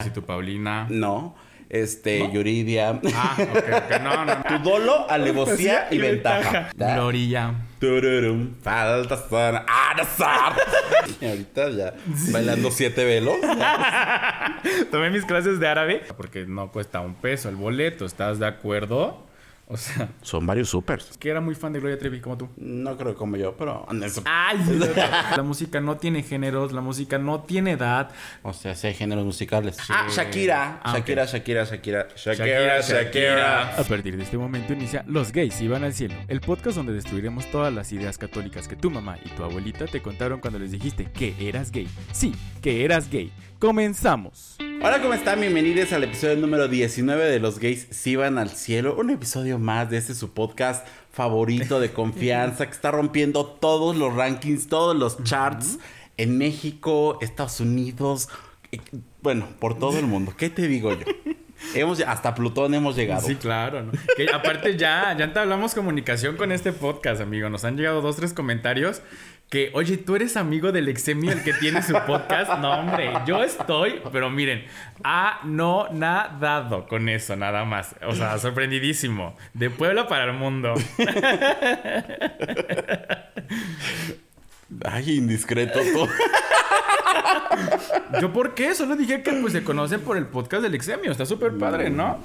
Si tu Paulina. No. Este, Yuridia. Ah, ok, ok. No, no. Tu dolo, alevosía y ventaja. Gloria. Tururum, falta. ¡Ah, no! Y ahorita ya bailando siete velos. Tomé mis clases de árabe porque no cuesta un peso el boleto. ¿Estás de acuerdo? O sea, Son varios supers. que era muy fan de Gloria Trevi como tú. No creo como yo, pero. Ay, la música no tiene géneros, la música no tiene edad. O sea, sí hay géneros musicales. Ah, Shakira. Ah, Shakira, Shakira, Shakira. Shakira, Shakira. A partir de este momento inicia Los Gays Iban al Cielo, el podcast donde destruiremos todas las ideas católicas que tu mamá y tu abuelita te contaron cuando les dijiste que eras gay. Sí, que eras gay. Comenzamos. Hola, ¿cómo están? Bienvenidos al episodio número 19 de Los Gays Si Van al Cielo. Un episodio más de este su podcast favorito de confianza que está rompiendo todos los rankings, todos los charts en México, Estados Unidos, eh, bueno, por todo el mundo. ¿Qué te digo yo? Hemos, hasta Plutón hemos llegado. Sí, claro. ¿no? Que aparte ya, ya entablamos comunicación con este podcast, amigo. Nos han llegado dos, tres comentarios que, oye, tú eres amigo del exemio, el que tiene su podcast. No, hombre, yo estoy, pero miren, ha no nadado con eso, nada más. O sea, sorprendidísimo. De Puebla para el mundo. Ay, indiscreto todo. ¿Yo por qué? Solo dije que pues se conoce por el podcast del exemio. Está súper padre, ¿no?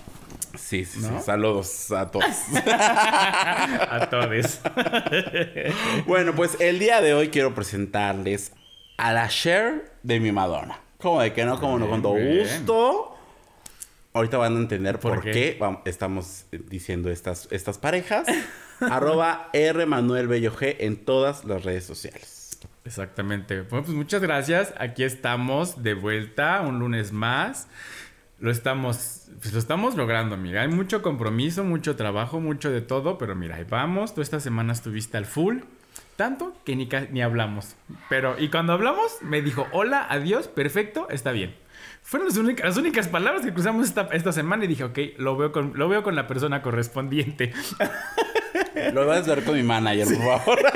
Sí, sí, ¿No? sí. Saludos a todos. A todos. bueno, pues el día de hoy quiero presentarles a la share de mi Madonna. ¿Cómo de que no? Como no, con todo gusto. Ahorita van a entender por, ¿Por qué, estamos diciendo estas, estas parejas. Arroba R Manuel Bello G en todas las redes sociales. Exactamente. Bueno, pues muchas gracias. Aquí estamos de vuelta un lunes más. Lo estamos, pues lo estamos logrando, amiga. Hay mucho compromiso, mucho trabajo, mucho de todo, pero mira, ahí vamos. Tú esta semana estuviste al full. Tanto que ni, ni hablamos. Pero, y cuando hablamos, me dijo, hola, adiós, perfecto, está bien. Fueron las únicas, las únicas palabras que cruzamos esta, esta semana y dije, ok, lo veo, con, lo veo con la persona correspondiente. Lo vas a ver con mi manager, por favor.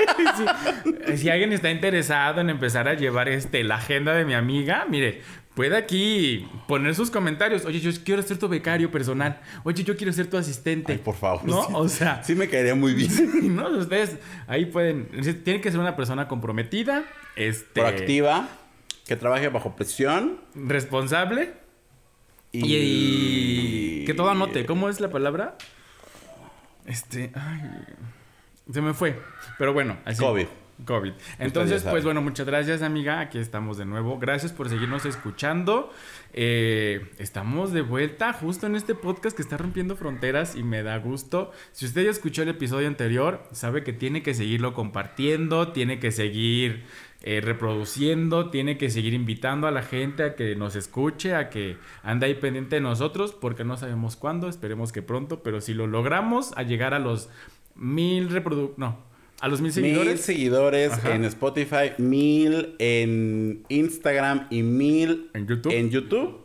Sí. Si alguien está interesado en empezar a llevar este, la agenda de mi amiga, mire, puede aquí poner sus comentarios. Oye, yo quiero ser tu becario personal. Oye, yo quiero ser tu asistente. Ay, por favor. ¿No? sí. O sea, Sí me caería muy bien. ¿no? Ustedes ahí pueden. Tiene que ser una persona comprometida, este, Proactiva, que trabaje bajo presión. responsable Y... y, que todo anote. ¿Cómo es la palabra? Este, ay, se me fue. Pero bueno, así. COVID. COVID. Entonces, pues bueno, muchas gracias, amiga. Aquí estamos de nuevo. Gracias por seguirnos escuchando. Eh, estamos de vuelta justo en este podcast que está rompiendo fronteras y me da gusto. Si usted ya escuchó el episodio anterior, sabe que tiene que seguirlo compartiendo, tiene que seguir eh, reproduciendo, tiene que seguir invitando a la gente a que nos escuche, a que ande ahí pendiente de nosotros, porque no sabemos cuándo, esperemos que pronto, pero si lo logramos a llegar a los mil reprodu... No, a los mil Mil seguidores. seguidores Ajá. en Spotify, mil en Instagram y mil En YouTube. en YouTube.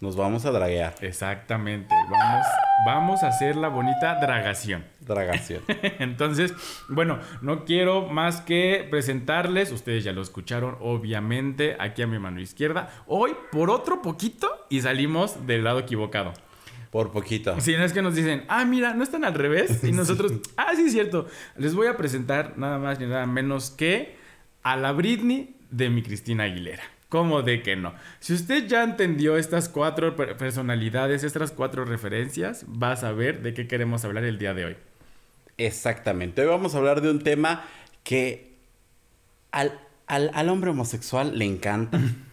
Nos vamos a draguear. Exactamente. Vamos, vamos a hacer la bonita dragación. Dragación. Entonces, bueno, no quiero más que presentarles, ustedes ya lo escucharon, obviamente, aquí a mi mano izquierda. Hoy, por otro poquito, y salimos del lado equivocado. Por poquito. Si no es que nos dicen, ah, mira, no están al revés. Y nosotros, ah, sí, es cierto. Les voy a presentar nada más ni nada menos que a la Britney de mi Cristina Aguilera. ¿Cómo de que no? Si usted ya entendió estas cuatro per- personalidades, estas cuatro referencias, va a saber de qué queremos hablar el día de hoy. Exactamente. Hoy vamos a hablar de un tema que al, al- al hombre homosexual le encanta.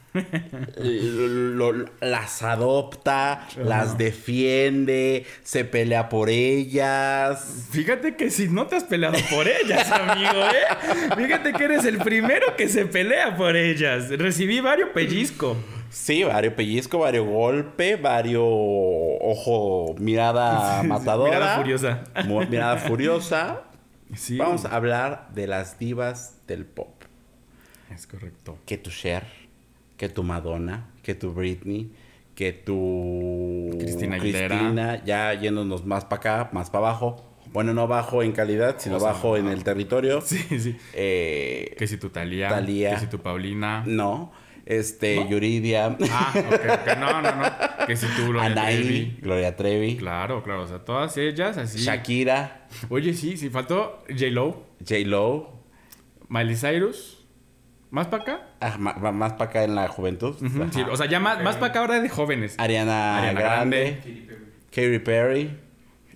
Lo- lo- las adopta, las defiende, se pelea por ellas. Fíjate que si no te has peleado por ellas, amigo, ¿eh? Fíjate que eres el primero que se pelea por ellas. Recibí varios pellizco. Sí, varios pellizco, varios golpe, varios ojo, mirada matadora. Mirada furiosa. Mirada furiosa. Sí. Vamos a hablar de las divas del pop. Es correcto. Que tu Cher, que tu Madonna, que tu Britney, que tu Cristina Aguilera. Cristina, ya yéndonos más para acá, más para abajo. Bueno, no bajo en calidad, sino O sea, bajo en el territorio. Sí, sí. Eh, Que si tu Talía. Thalía. Que si tu Paulina. No. este, Yuridia, Ah, ok, ok. No, no, no. Que si tú, Gloria Trevi. Gloria Trevi, Claro, claro. O sea, todas ellas así. Shakira, Oye, sí, sí. Faltó J-Lo, J-Lo, Miley Cyrus. ¿Más para acá? ah, ma- ma- más para acá en la juventud. Ujú, Ajá. sí, o sea, ya más, más para acá ahora de jóvenes. Ariana, Ariana Grande, Grande. Katy Perry,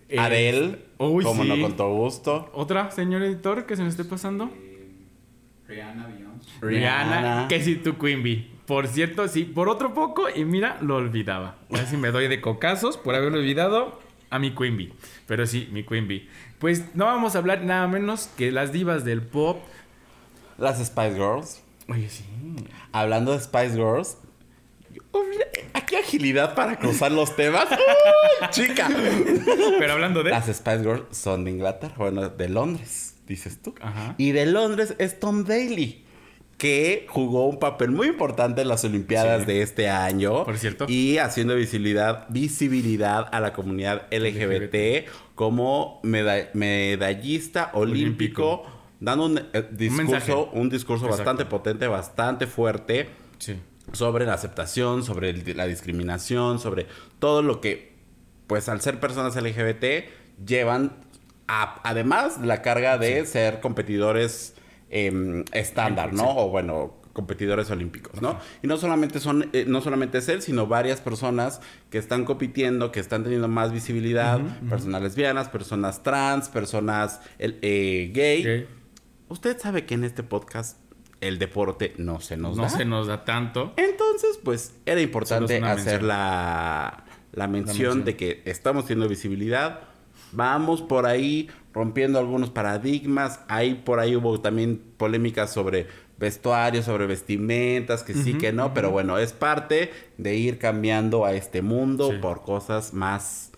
Eh, Adele, uy, como sí. no con todo gusto. ¿Otra, señor editor, que se me esté pasando? Rihanna, Beyoncé. Rihanna, que si tu Queen Bee. Por cierto, sí, por otro poco, y mira, lo olvidaba. Casi me doy de cocazos por haberlo olvidado a mi Queen Bee. Pero sí, mi Queen Bee. Pues no vamos a hablar nada menos que las divas del pop. Las Spice Girls. Oye, sí. Hablando de Spice Girls. oh, Aquí agilidad para cruzar los temas. ¡Uy, chica! Pero hablando de. Las Spice Girls son de Inglaterra, bueno, de Londres, dices tú. Ajá. Y de Londres es Tom Daly, que jugó un papel muy importante en las Olimpiadas Sí. de este año. Por cierto. Y haciendo visibilidad, visibilidad a la comunidad LGBT, como meda- medallista olímpico, Olímpico. Dando un eh, discurso, mensaje. un discurso Exacto. bastante potente, bastante fuerte Sí. sobre la aceptación, sobre el- la discriminación, sobre todo lo que, pues al ser personas LGBT, llevan a- además la carga de ser competidores em, estándar, ¿no? Sí. O bueno, competidores olímpicos, ¿no? Y no solamente son, eh, no solamente es él, sino varias personas que están compitiendo, que están teniendo más visibilidad, personas lesbianas, personas trans, personas eh, gay. Ok. Usted sabe que en este podcast el deporte no se nos No da. se nos da tanto. Entonces, pues era importante hacer mención. la, la mención mención. de que estamos teniendo visibilidad. Vamos por ahí rompiendo algunos paradigmas. Ahí por ahí hubo también polémicas sobre vestuario, sobre vestimentas, que sí, que no. Pero bueno, es parte de ir cambiando a este mundo Sí. por cosas más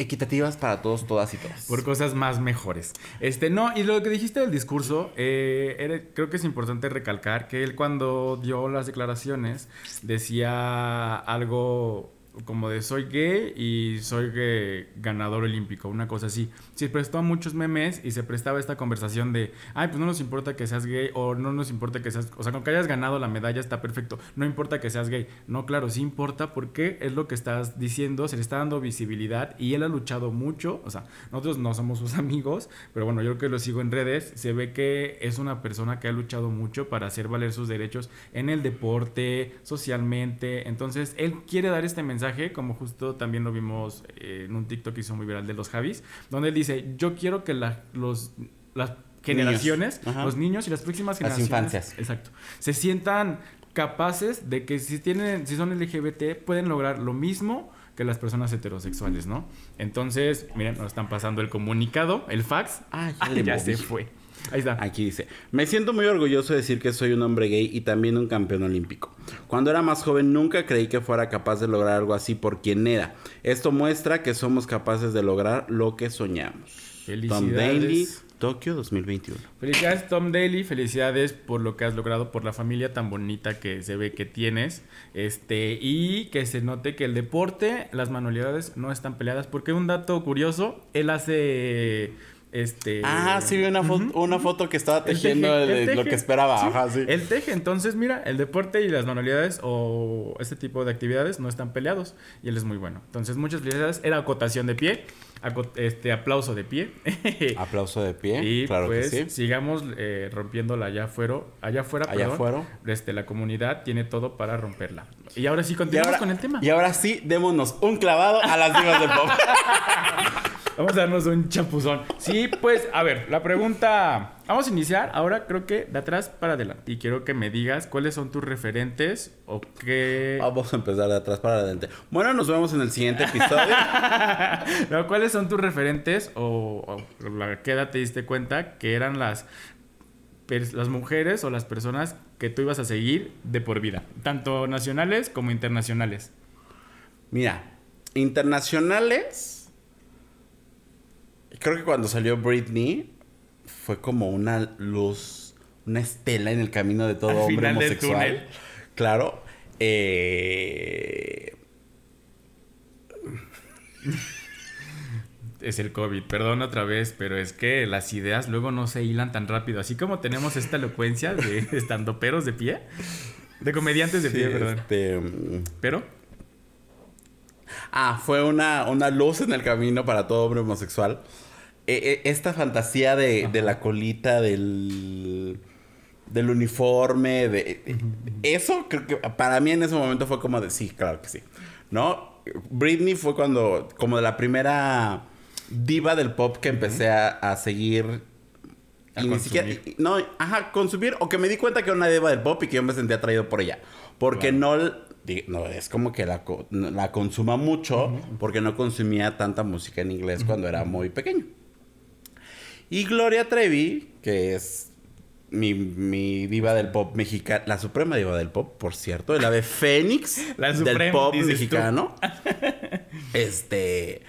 equitativas para todos, todas y todos. Por cosas más mejores. Este, no, y lo que dijiste del discurso, eh, creo que es importante recalcar que él cuando dio las declaraciones decía algo como de soy gay y soy gay ganador olímpico, una cosa así. Se prestó a muchos memes y se prestaba esta conversación de, ay, pues no nos importa que seas gay o no nos importa que seas, o sea, con que hayas ganado la medalla está perfecto, no importa que seas gay. No, claro, sí importa porque es lo que estás diciendo, se le está dando visibilidad y él ha luchado mucho, o sea, nosotros no somos sus amigos, pero bueno, yo que lo sigo en redes, se ve que es una persona que ha luchado mucho para hacer valer sus derechos en el deporte, socialmente, entonces él quiere dar este mensaje, como justo también lo vimos eh, en un TikTok que hizo muy viral de los Javis, donde él dice, yo quiero que la- los, las generaciones, los niños y las próximas Las generaciones, infancias. exacto, se sientan capaces de que si tienen, si son LGBT, pueden lograr lo mismo que las personas heterosexuales, ¿no? Entonces, miren, nos están pasando el comunicado, el fax. Ah, ya Ah, ya se fue. Ahí está. Aquí dice, me siento muy orgulloso de decir que soy un hombre gay y también un campeón olímpico. Cuando era más joven nunca creí que fuera capaz de lograr algo así por quien era. Esto muestra que somos capaces de lograr lo que soñamos. Tom Daly, Felicidades. Tokio 2021. Felicidades Tom Daly, felicidades por lo que has logrado, por la familia tan bonita que se ve que tienes, este y que se note que el deporte, las manualidades no están peleadas, porque un dato curioso, él hace este Ah, sí vi una, fo- una foto que estaba teje, tejiendo de- lo que esperaba. Sí, Ajá, sí. Él teje, entonces mira, el deporte y las manualidades o este tipo de actividades no están peleados y él es muy bueno. Entonces, muchas felicidades. Era acotación de pie, este aplauso de pie. Aplauso de pie. y claro pues que sí. sigamos eh, rompiéndola allá afuera, allá afuera, Allá perdón. Este, la comunidad tiene todo para romperla. Y ahora sí continuamos ahora, con el tema. y ahora sí, démonos un clavado a las divas del pop. Vamos a darnos un chapuzón. Sí, pues, a ver, la pregunta. Vamos a iniciar ahora, creo que de atrás para adelante. Y quiero que me digas cuáles son tus referentes o qué. Vamos a empezar de atrás para adelante. Bueno, nos vemos en el siguiente episodio. No, ¿Cuáles son tus referentes o, o la qué edad te diste cuenta que eran las, las mujeres o las personas que tú ibas a seguir de por vida? Tanto nacionales como internacionales. Mira, internacionales. Creo que cuando salió Britney fue como una luz, una estela en el camino de todo Al hombre final del homosexual. túnel. Claro. Eh, Es el COVID, perdón otra vez, pero es que las ideas luego no se hilan tan rápido. Así como tenemos esta elocuencia de estandoperos de pie. De comediantes de Sí, pie, perdón. este, Pero, Ah, fue una, una luz en el camino para todo hombre homosexual. Eh, eh, esta fantasía de, de la colita, del, del uniforme, de... Eso creo que para mí en ese momento fue como de, sí, claro que sí. ¿No? Britney fue cuando, como de la primera diva del pop que empecé a, a seguir. A y ni siquiera, no, ajá, consumir, o que me di cuenta que era una diva del pop y que yo me sentía atraído por ella. Porque no, no, es como que la, la consuma mucho, porque no consumía tanta música en inglés cuando era muy pequeño. Y Gloria Trevi, que es mi, mi diva del pop mexicano, la suprema diva del pop, por cierto, el ave fénix La del suprema, pop dices tú. mexicano. este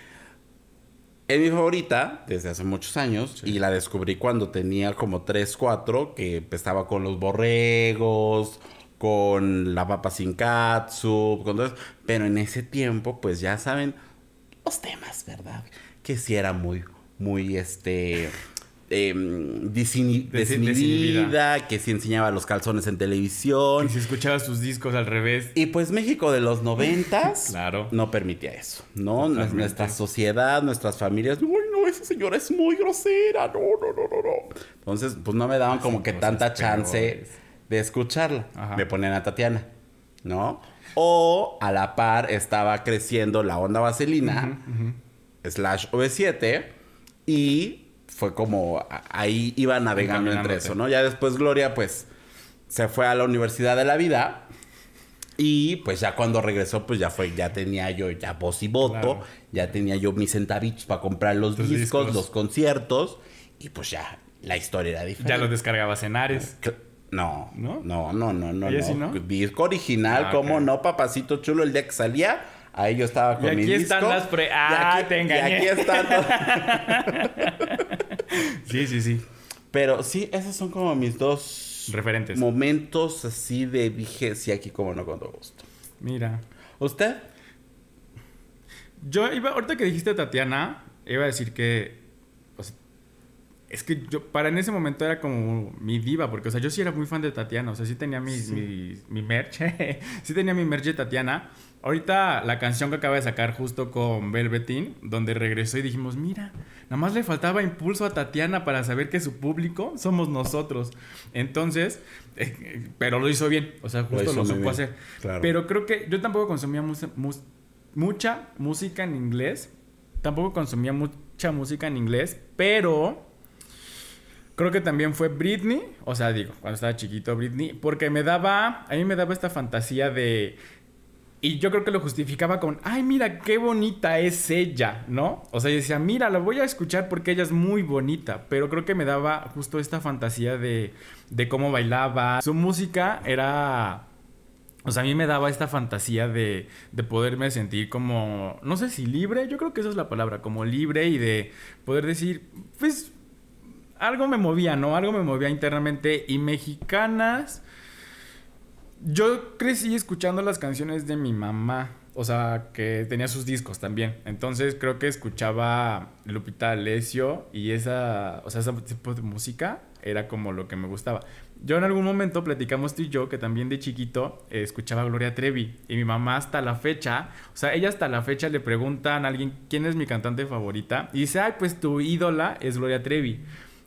es mi favorita desde hace muchos años y la descubrí cuando tenía como 3, 4, que empezaba con los borregos, con la papa sin catsup, con todo eso. Pero en ese tiempo, pues ya saben los temas, ¿verdad? Que sí era muy, muy, este... desinhibida, que sí enseñaba los calzones en televisión. y si escuchabas sus discos al revés. Y pues México de los noventas Claro. no permitía eso, ¿no? Totalmente. Nuestra sociedad, nuestras familias, uy, no, esa señora es muy grosera, no, no, no, no, no. Entonces, pues no me daban como que tanta chance peores. de escucharla. Ajá. Me ponían a Tatiana, ¿no? O a la par estaba creciendo la onda vaselina, slash OV7, y fue como ahí iba navegando entre eso, ¿no? Ya después Gloria, pues, se fue a la Universidad de la Vida. Y pues ya cuando regresó, pues ya fue, ya tenía yo ya voz y voto, Claro. ya tenía yo mis centavitos para comprar los discos, discos. los conciertos, y pues ya la historia era diferente. Ya lo descargabas en Ares. No, ¿No? no, no, no, no, ¿Ella no. sí no? Disco original, Ah, cómo no, papacito chulo, el día que salía, ahí yo estaba con Y mi aquí disco. están las pre- Y Ah, aquí- te engañé. Y aquí están. Sí, sí, sí. Pero sí, esos son como mis dos Referentes. momentos así de dije, sí, aquí como no, con todo gusto. Mira. ¿Usted? Yo iba, ahorita que dijiste Tatiana, iba a decir que. o sea, es que yo, para en ese momento era como mi diva, porque, o sea, yo sí era muy fan de Tatiana, o sea, sí tenía mi, mi, mi merch, sí tenía mi merch de Tatiana. Ahorita la canción que acaba de sacar justo con Velveteen, donde regresó y dijimos, mira, nada más le faltaba impulso a Tatiana para saber que su público somos nosotros. Entonces, eh, eh, pero lo hizo bien, o sea, justo lo muy supo hacer. claro. Pero creo que yo tampoco consumía mus- mus- mucha música en inglés. Tampoco consumía mucha música en inglés, pero creo que también fue Britney, o sea, digo, cuando estaba chiquito Britney, porque me daba, a mí me daba esta fantasía de y yo creo que lo justificaba con, ay, mira qué bonita es ella, ¿no? O sea, yo decía, mira, la voy a escuchar porque ella es muy bonita, pero creo que me daba justo esta fantasía de, de cómo bailaba. Su música era... O sea, a mí me daba esta fantasía de, de poderme sentir como, no sé si libre, yo creo que esa es la palabra, como libre y de poder decir, pues, algo me movía, ¿no? Algo me movía internamente. Y mexicanas, yo crecí escuchando las canciones de mi mamá. O sea, que tenía sus discos también. Entonces creo que escuchaba Lupita Alessio y esa, o sea, ese tipo de música era como lo que me gustaba. Yo en algún momento platicamos tú y yo que también de chiquito eh, escuchaba Gloria Trevi y mi mamá hasta la fecha, o sea, ella hasta la fecha le preguntan a alguien quién es mi cantante favorita y dice, ay, pues tu ídola es Gloria Trevi.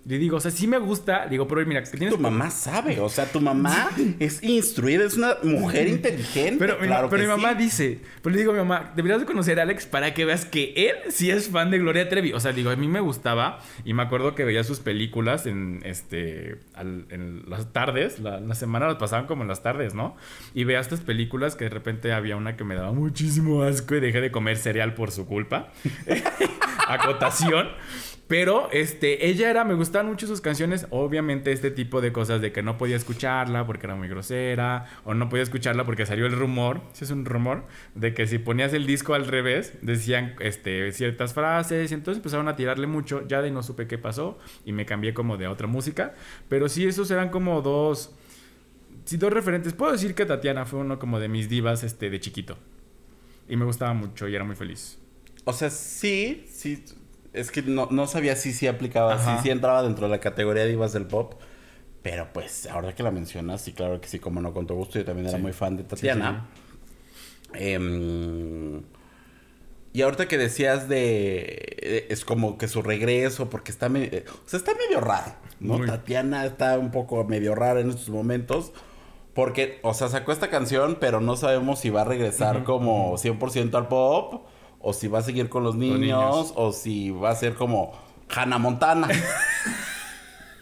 Le digo, o sea, sí me gusta, le digo, pero mira, tienes Tu mamá sabe, o sea, tu mamá es instruida, es una mujer inteligente. Pero, mi, claro pero que mi mamá sí. dice, pero le digo a mi mamá, deberías de conocer a Alex para que veas que él sí es fan de Gloria Trevi. O sea, digo, a mí me gustaba y me acuerdo que veía sus películas en este al- en las tardes, la, la semana las pasaban como en las tardes, ¿no? Y veía estas películas que de repente había una que me daba muchísimo asco y dejé de comer cereal por su culpa. Acotación. Pero este, ella era, me gustaban mucho sus canciones. Obviamente, este tipo de cosas de que no podía escucharla porque era muy grosera, o no podía escucharla porque salió el rumor, si es un rumor, de que si ponías el disco al revés, decían este, ciertas frases, y entonces empezaron a tirarle mucho. Ya de no supe qué pasó y me cambié como de otra música. Pero sí, esos eran como dos. Sí, dos referentes. Puedo decir que Tatiana fue uno como de mis divas este, de chiquito. Y me gustaba mucho y era muy feliz. O sea, sí, sí. Es que no, no sabía si sí aplicaba, Ajá. si sí entraba dentro de la categoría de divas del pop. Pero pues, ahora que la mencionas, sí, claro que sí, como no, con todo gusto. Yo también era Sí. muy fan de Sí, Tatiana. Em, y ahorita que decías de... eh, Es como que su regreso, porque está medio... O sea, está medio raro, ¿no? Muy. Tatiana está un poco medio rara en estos momentos. Porque, o sea, sacó esta canción, pero no sabemos si va a regresar como 100% al pop, o si va a seguir con los niños, niños. o si va a ser como Hannah Montana.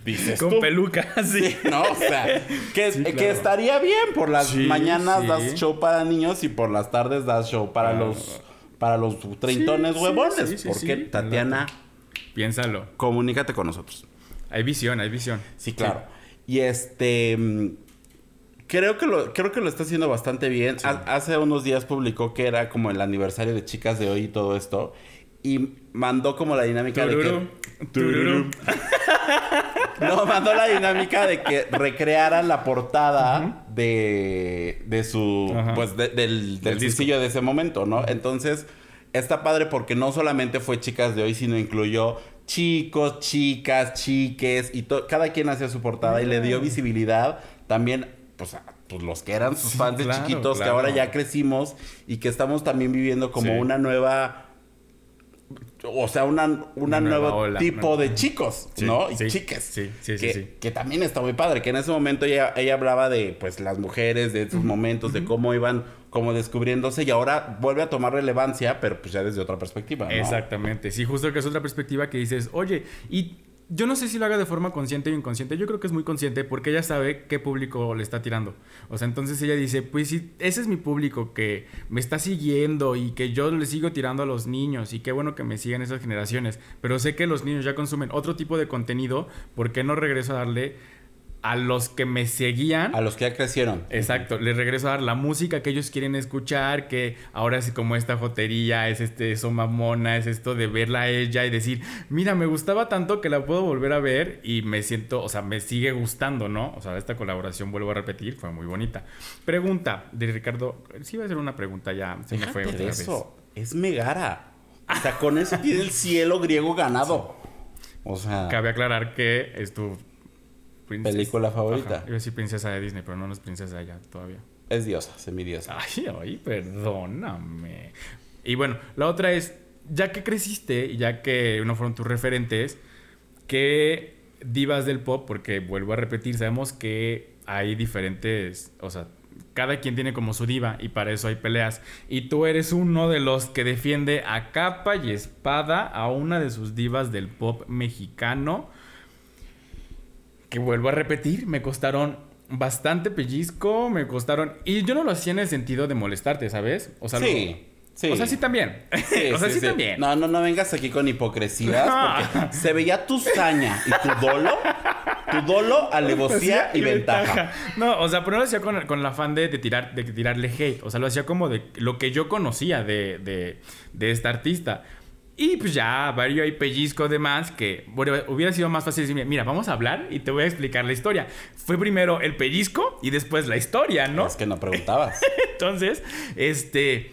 Dices Con tú. peluca, sí. Sí, ¿no? O sea, que, Sí, que estaría bien. Por las Sí, mañanas das show para niños y por las tardes das show para Ah. los para los treintones huevones. sí, sí, porque. Tatiana, Piénsalo. comunícate con nosotros. Hay visión, hay visión. Sí, claro. Y este mm, creo que lo creo que lo está haciendo bastante bien. Ha- hace unos días publicó que era como el aniversario de chicas de hoy y todo esto y mandó como la dinámica de que. No, mandó la dinámica de que recrearan la portada de, de su, pues, de- del, del sencillo de ese momento, ¿no? Entonces, está padre porque no solamente fue chicas de hoy, sino incluyó chicos, chicas, chiques, y cada quien hacía su portada y le dio visibilidad también, pues, a pues, los que eran sus Sí, fans de claro, chiquitos, que ahora ya crecimos y que estamos también viviendo como Sí. una nueva... O sea, una, una Una nueva nueva ola, tipo nueva- de chicos, Sí, ¿no? Y chiques. sí, sí, sí, que, sí. que también está muy padre. Que en ese momento ella, ella hablaba de pues las mujeres, de esos momentos, de cómo iban como descubriéndose y ahora vuelve a tomar relevancia, pero pues ya desde otra perspectiva. ¿no? Exactamente. Sí, justo que es otra perspectiva que dices, oye, y yo no sé si lo haga de forma consciente o inconsciente. Yo creo que es muy consciente porque ella sabe qué público le está tirando. O sea, entonces ella dice, pues si ese es mi público que me está siguiendo y que yo le sigo tirando a los niños y qué bueno que me sigan esas generaciones. Pero sé que los niños ya consumen otro tipo de contenido. ¿Por qué no regreso a darle a los que me seguían? A los que ya crecieron. Exacto, les regreso a dar la música que ellos quieren escuchar, que ahora es como esta jotería, es este eso mamona, es esto de verla a ella y decir, mira, me gustaba tanto que la puedo volver a ver y me siento, o sea, me sigue gustando, ¿no? O sea, esta colaboración, vuelvo a repetir, fue muy bonita. Pregunta de Ricardo, sí iba a hacer una pregunta ya, se me fue otra de vez. eso. Es Megara. O sea, con eso tiene el cielo griego ganado. O sea, Cabe aclarar que es Película favorita. Ajá, a decir princesa de Disney, pero no, no es princesa ya todavía. es diosa, semidiosa. Ay, ay, perdóname. Y bueno, la otra es, ya que creciste y ya que no fueron tus referentes, ¿qué divas del pop? Porque vuelvo a repetir, sabemos que hay diferentes, o sea, cada quien tiene como su diva y para eso hay peleas. Y tú eres uno de los que defiende a capa y espada a una de sus divas del pop mexicano. Que vuelvo a repetir, me costaron bastante pellizco, me costaron... Y yo no lo hacía en el sentido de molestarte, ¿sabes? O sea, Sí, sí. O sea, sí también. Sí, o sea, sí, sí, sí. también. No, no, no vengas aquí con hipocresías porque se veía tu saña y tu dolo, tu dolo, alevosía y ventaja. No, o sea, pero no lo hacía con, con el afán de, de tirar, de tirarle hate. O sea, lo hacía como de lo que yo conocía de, de, de esta artista. Y pues ya, varios hay pellizco de más que bueno, hubiera sido más fácil decirme, mira, vamos a hablar y te voy a explicar la historia. Fue primero el pellizco y después la historia, ¿no? Es que no preguntabas. Entonces, este,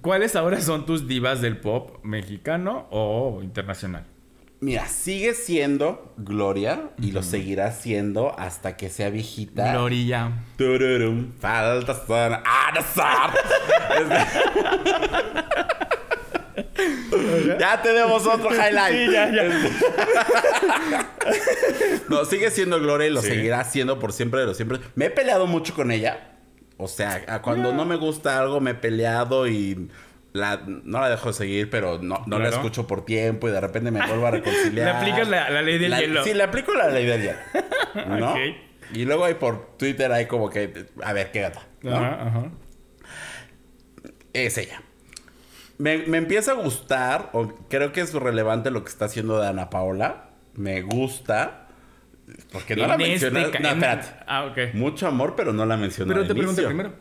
¿cuáles ahora son tus divas del pop mexicano o internacional? Mira, sigue siendo Gloria y lo seguirá siendo hasta que sea viejita. Gloria. Tururum, falta son. ya tenemos otro highlight. Sí, ya, ya. no, sigue siendo Gloria y lo Sí. seguirá siendo por siempre de los siempre. Me he peleado mucho con ella. O sea, cuando no me gusta algo me he peleado y la, no la dejo de seguir, pero no, no la escucho por tiempo y de repente me vuelvo a reconciliar. Le aplicas la- la ley del La- hielo. Sí, le aplico la ley del hielo. ¿No? Y luego ahí por Twitter hay como que, a ver, qué gata. ¿no? Ajá, ajá. Es ella. Me, me empieza a gustar, o creo que es relevante lo que está haciendo Ana Paola. Me gusta. Porque no la En este mencionas. no, espérate. Ah, ok. Mucho amor, pero no la mencionó. Pero te pregunté primero.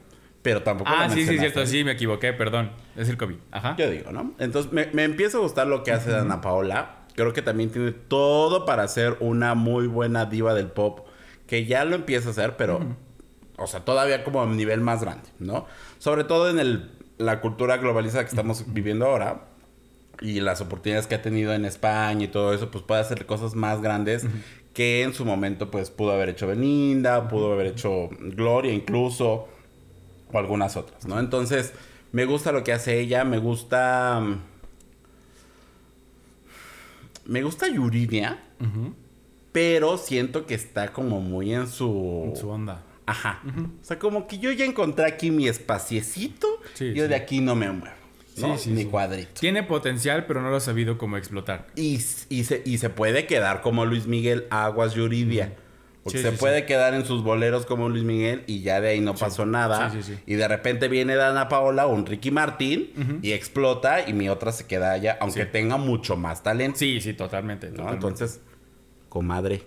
Pero tampoco la Ah, sí, sí, cierto. Sí, me equivoqué, perdón. Es el COVID. Ajá. Yo digo, ¿no? Entonces me, me empieza a gustar lo que hace Ana Paola. Creo que también tiene todo para ser una muy buena diva del pop. Que ya lo empieza a hacer, pero. O sea, todavía como a nivel más grande, ¿no? Sobre todo en el, la cultura globalizada que estamos viviendo ahora. Y las oportunidades que ha tenido en España y todo eso, pues puede hacer cosas más grandes que en su momento pues pudo haber hecho Belinda, pudo haber hecho Gloria incluso, o algunas otras, ¿no? Entonces, me gusta lo que hace ella, me gusta... Me gusta Yuridia, pero siento que está como muy en su... En su onda. Ajá. O sea, como que yo ya encontré aquí mi espaciecito, Sí, yo sí. de aquí no me muevo. ¿no? Sí, sí, mi sí. cuadrito. Tiene potencial, pero no lo ha sabido cómo explotar. Y, y, se, y se puede quedar como Luis Miguel Aguas Yuridia. Porque Sí, se sí, puede sí. quedar en sus boleros como Luis Miguel y ya de ahí no pasó nada. Sí, sí, sí. Y de repente viene Dana Paola o un Ricky Martín y explota y mi otra se queda allá, aunque tenga mucho más talento. Sí, sí, totalmente. ¿no? totalmente. Entonces, comadre,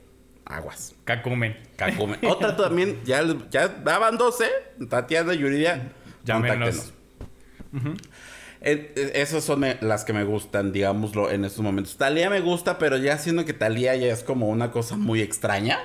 aguas. Cacumen. Cacume. Otra también, ya, ya daban 12, Tatiana Yuridia, Llámenos. contáctenos. Eh, eh, esas son eh, las que me gustan, digámoslo, en estos momentos. Talía me gusta, pero ya siendo que Talía ya es como una cosa muy extraña.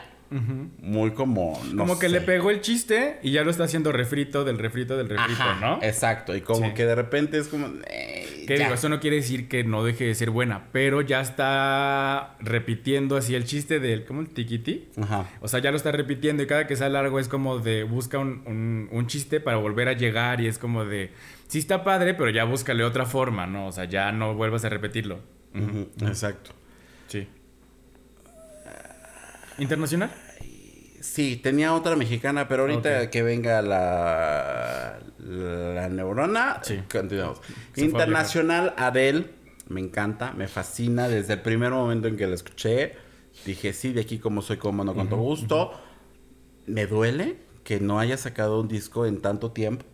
Muy como. no como que le pegó el chiste y ya lo está haciendo refrito del refrito del refrito, Ajá, ¿no? Exacto. Y como Sí. que de repente es como. eh, Que digo, eso no quiere decir que no deje de ser buena, pero ya está repitiendo así el chiste del, ¿cómo? El tiquiti. Ajá. O sea, ya lo está repitiendo y cada que sale largo es como de busca un, un- un chiste para volver a llegar y es como de, sí está padre, pero ya búscale otra forma, ¿no? O sea, ya no vuelvas a repetirlo. Exacto. Sí. ¿Internacional? Sí, tenía otra mexicana, pero ahorita que venga la, la neurona, Sí. continuamos. Internacional, Adele, me encanta, me fascina. Desde el primer momento en que la escuché, dije, sí, de aquí como soy, como no, con todo gusto. Me duele que no haya sacado un disco en tanto tiempo.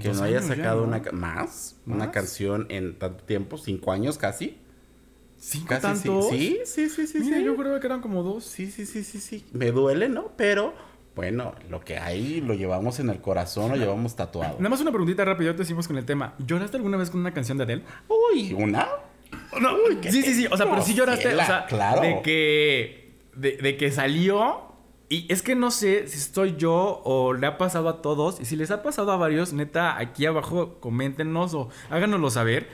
Que no haya ya, sacado ¿no? una más, una canción en tanto tiempo, cinco años casi. ¿Cinco tantos? Sí, sí, sí, sí. Mira, sí. yo creo que eran como dos. Sí, sí, sí, sí, sí. Me duele, ¿no? Pero, bueno, lo que hay lo llevamos en el corazón, lo llevamos tatuado. Nada más una preguntita rápida, ya te decimos con el tema. ¿Lloraste alguna vez con una canción de Adele? Uy, ¿una? No, qué sí, sí, sí. O sea, pero sí lloraste. O sea, claro. de que. De, de que salió. Y es que no sé si estoy yo o le ha pasado a todos. Y si les ha pasado a varios, neta, aquí abajo coméntenos o háganoslo saber.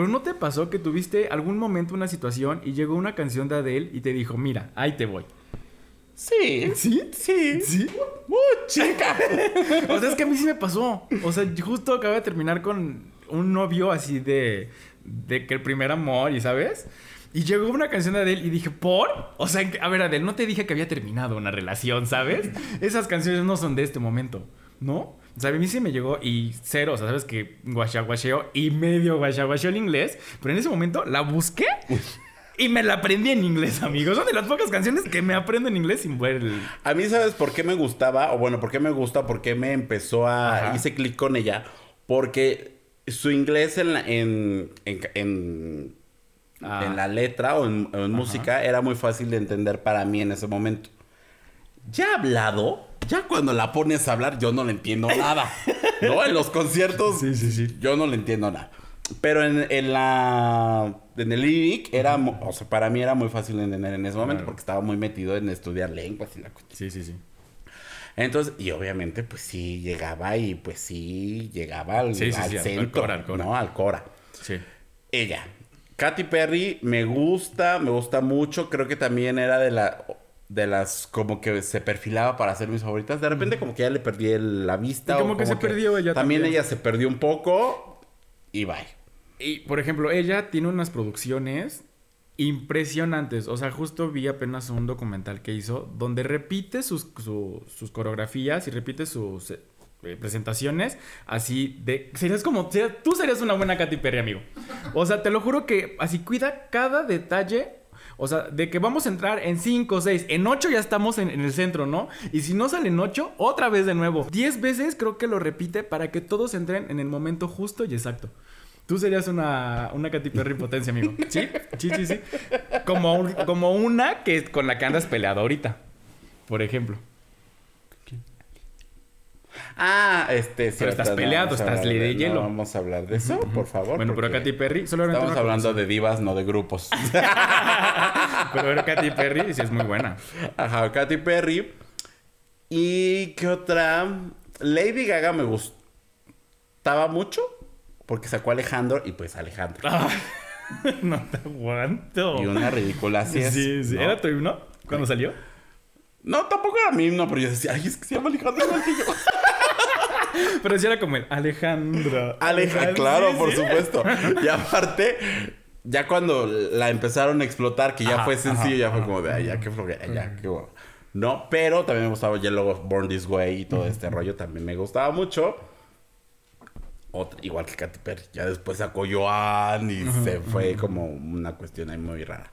Pero ¿no te pasó que tuviste algún momento una situación y llegó una canción de Adele y te dijo, mira, ahí te voy? Sí. ¿Sí? Sí. ¿Sí? ¡Uh, chica! O sea, es que a mí sí me pasó. O sea, justo acabo de terminar con un novio así de, de que el primer amor, ¿y sabes? Y llegó una canción de Adele y dije, ¿por? O sea, a ver, Adele, no te dije que había terminado una relación, ¿sabes? Esas canciones no son de este momento, ¿no? O sea, a mí sí me llegó y cero, o sea, sabes que guachaguacheo y medio guachaguacheo el inglés, pero en ese momento la busqué y me la aprendí en inglés, amigos. Son de las pocas canciones que me aprendo en inglés sin ver el... A mí, ¿sabes por qué me gustaba? O bueno, ¿por qué me gusta? ¿Por qué me empezó a... Ajá. Hice clic con ella. Porque su inglés en la, en, en, en, Ah. en la letra o en, o en música era muy fácil de entender para mí en ese momento. Ya hablado, ya cuando la pones a hablar, yo no le entiendo nada. ¿No? En los conciertos, Sí, sí, sí. yo no le entiendo nada. Pero en, en la. En el lyric era. O sea, para mí era muy fácil de entender en ese momento Claro. porque estaba muy metido en estudiar lenguas y la. Sí, sí, sí. Entonces, y obviamente, pues sí llegaba y pues sí llegaba al, Sí, sí, al sí, al- al centro, cora, al cora. ¿no? Al cora. Sí. Ella. Katy Perry me gusta, me gusta mucho. Creo que también era de la de las como que se perfilaba para ser mis favoritas. De repente como que ya le perdí el- la vista. Y o como que se perdió ella También también. ella se perdió un poco y bye. Y, por ejemplo, ella tiene unas producciones impresionantes. O sea, justo vi apenas un documental que hizo donde repite sus, su- sus coreografías y repite sus eh, presentaciones así de... Serías como... tú serías una buena Katy Perry, amigo. O sea, te lo juro que así cuida cada detalle. O sea, de que vamos a entrar en 5, 6, en 8 ya estamos en, en el centro, ¿no? Y si no sale en 8, otra vez de nuevo. 10 veces creo que lo repite para que todos entren en el momento justo y exacto. Tú serías una, una Katy Perry potencia, amigo. ¿Sí? Sí, sí, sí. Como, un- como una que con la que andas peleado ahorita. Por ejemplo. Ah, este... Pero estás peleado, estás ley de hielo. No vamos a hablar de eso, por favor. Bueno, pero Katy Perry solo Estamos hablando de divas, no de grupos. Pero Katy Perry sí es muy buena. Ajá, Katy Perry. ¿Y qué otra? Lady Gaga me gustaba mucho porque sacó a Alejandro y pues Alejandro. no te aguanto. Y una ridícula así Sí, es. sí. ¿no? ¿Era tu himno cuando salió? No, tampoco era mi himno, pero yo decía, ay, es que se llama Alejandro igual que yo. Pero sí era como el Alejandra. Aleja, claro, por supuesto. Y aparte, ya cuando la empezaron a explotar, que ya Ajá, fue sencillo, ajá, ya fue como de, ay, ya qué flojera, ya qué hueva. No, pero también me gustaba ya luego Born This Way y todo este rollo también me gustaba mucho. Otra, igual que Katy Perry. Ya después sacó Joan y se fue como una cuestión ahí muy rara.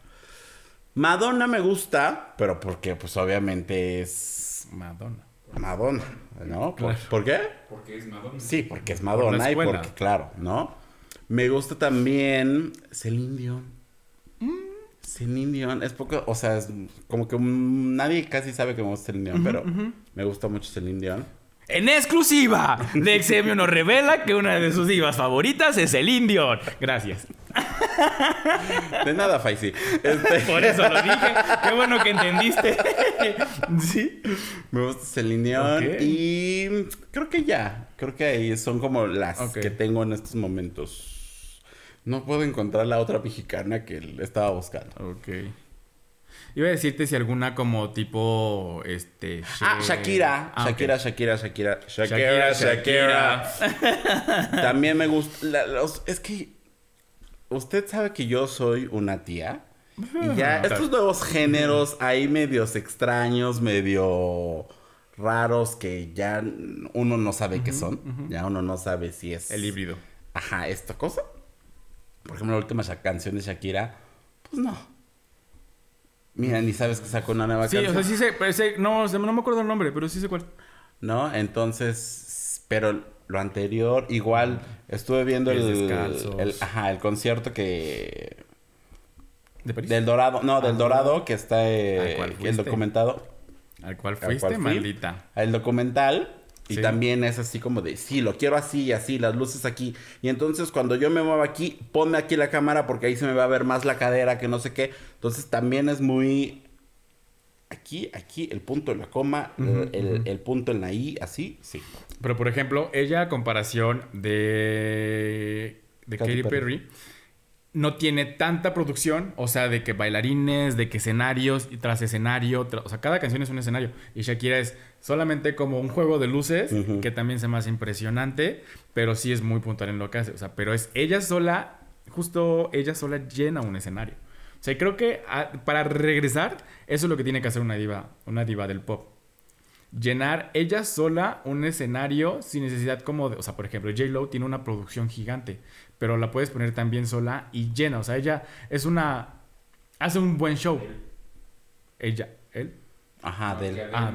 Madonna me gusta, pero porque pues obviamente es Madonna. Madonna, ¿no? ¿Por, Claro. ¿por qué? Porque es Madonna. Sí, porque es Por Madonna y porque, claro, ¿no? Me gusta también Celine Dion. Mm. Celine Dion es poco, o sea, es como que nadie casi sabe que me gusta Celine Dion, pero me gusta mucho Celine Dion. En exclusiva, Dexemio nos revela que una de sus divas favoritas es el Indion. Gracias. De nada, Faisy. Este, Por eso lo dije. Qué bueno que entendiste. sí. me gusta Celine Dion Ok. y creo que ya, creo que ahí son como las que tengo en estos momentos. No puedo encontrar la otra mexicana que estaba buscando. Ok. Iba a decirte si alguna como tipo, este... Ah, Shakira. Ah. Shakira, Shakira, Shakira. Shakira, Shakira, Shakira. También me gusta. la- los- es que. Usted sabe que yo soy una tía. Y ya, estos nuevos géneros ahí medios extraños, medio raros que ya uno no sabe qué son. Ya uno no sabe si es. El híbrido. Ajá, esta cosa. Por ejemplo, la última canción de Shakira. Pues no. Mira, ni sabes que sacó una nueva Sí, canción. o sea, sí sé, pero sé- no, no me acuerdo el nombre, pero sí sé cuál. ¿no? Entonces, pero lo anterior, igual estuve viendo el, el- ajá, el concierto que ¿De París? del Dorado, no, del Dorado que está eh, ¿Al cual el documentado, ¿Al cual al fuiste, cual fui, maldita? el documental y Sí. también es así como de, sí, lo quiero así y así, las luces aquí. Y entonces cuando yo me muevo aquí, ponme aquí la cámara porque ahí se me va a ver más la cadera, que no sé qué. Entonces también es muy aquí, aquí, el punto en la coma, el, el- el punto en la I, así, sí. Pero, por ejemplo, ella a comparación de, de Katy Katy Perry. Perry, no tiene tanta producción, o sea, de que bailarines, de que escenarios y tras escenario, tra- o sea, cada canción es un escenario. Y Shakira es solamente como un juego de luces, que también se me hace impresionante, pero sí es muy puntual en lo que hace. O sea, pero es ella sola, justo ella sola llena un escenario. O sea, creo que ah, para regresar, eso es lo que tiene que hacer una diva, una diva del pop llenar ella sola un escenario sin necesidad como de, o sea, por ejemplo, J-Lo tiene una producción gigante, pero la puedes poner también sola y llena, o sea, ella es una hace un buen show. Ella, él. Ajá, No, del... Ah,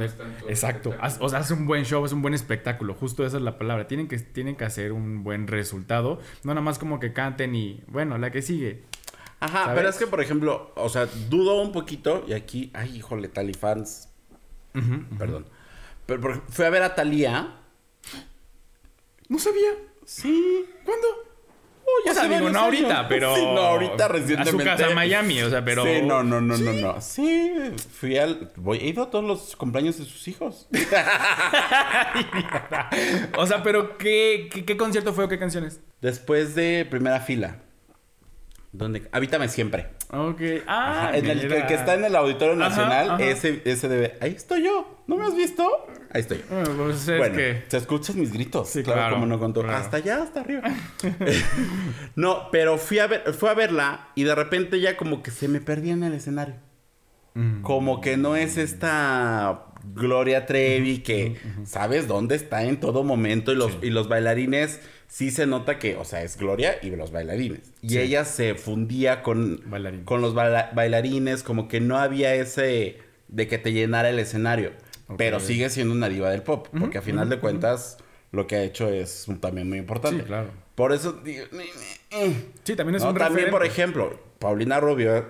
exacto. O sea, hace un buen show, es un buen espectáculo. Justo esa es la palabra. Tienen que, tienen que hacer un buen resultado. No nada más como que canten y, bueno, la que sigue. Ajá, ¿Sabes? pero es que, por ejemplo, o sea, dudo un poquito, y aquí, ay, híjole, Talifans, Ujú. perdón. Pero por ejemplo, fui a ver a Talía. No sabía. Sí. ¿Cuándo? Oh, O sea, digo, no ahorita, pero. Sí, no, ahorita A recientemente. su casa en Miami, o sea, pero. Sí, no, no, no, no, no. Sí, fui al. Voy, he ido a todos los cumpleaños de sus hijos. O sea, pero ¿qué, qué, qué concierto fue o qué canciones? Después de primera fila. Donde. Habítame siempre. Ok. Ah, Ajá, en el, que está en el Auditorio Nacional, ajá. ese, ese debe. Ahí estoy yo. ¿No me has visto? Ahí estoy yo. Bueno, pues es bueno, que. se escuchan mis gritos. Sí, claro, claro, como no contó. claro. Hasta allá, hasta arriba. no, pero fui a ver, fui a verla y de repente ya como que se me perdía en el escenario. Mm. Como que no es esta Gloria Trevi que sabes dónde está en todo momento y los, y los bailarines sí se nota que, o sea, es Gloria y los bailarines. Y Sí. ella se fundía con, Bailarines. con los baila- bailarines, como que no había ese de que te llenara el escenario. Pero sigue siendo una diva del pop, porque a final de cuentas lo que ha hecho es un- también muy importante. Sí, claro. Por eso digo, Sí, también es no, un también, por ejemplo, Paulina Rubio,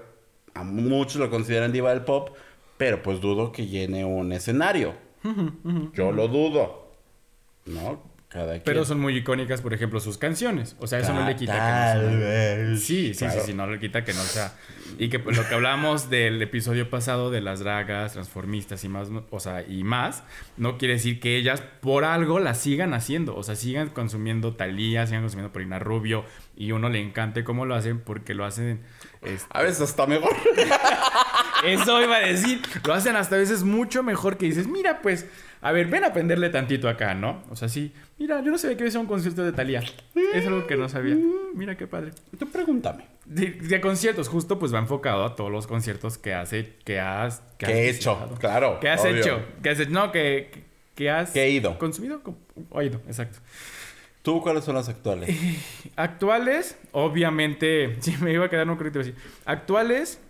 a muchos lo consideran diva del pop, pero pues dudo que llene un escenario. Yo lo dudo. ¿No? Cada quien. Pero son muy icónicas, por ejemplo, sus canciones. O sea, eso no le quita que no Tal sea- vez. Sí, sí, Claro. sí, sí, no le quita que no sea. Y que pues, lo que hablamos del episodio pasado de las dragas, transformistas y más, o sea, y más, no quiere decir que ellas por algo las sigan haciendo. O sea, sigan consumiendo Thalía, sigan consumiendo Paulina Rubio, y uno le encante cómo lo hacen porque lo hacen... este, A veces hasta mejor. eso iba a decir. Lo hacen hasta a veces mucho mejor que dices, mira, pues, a ver, ven a aprenderle tantito acá, ¿no? O sea, sí, mira, yo no sabía que iba a ser un concierto de Thalía. Es algo que no sabía. Mira qué padre. Tú pregúntame. De, de conciertos, justo, pues va enfocado a todos los conciertos que hace, que has... ¿Qué he hecho? visitado. Claro. ¿Qué has obvio. hecho? ¿Qué has hecho? No, que, que- que has... Que he ido. ¿Consumido? Co- Oído, exacto. ¿Tú cuáles son las actuales? Actuales, obviamente, si me iba a quedar, no creo que te iba a decir. Actuales,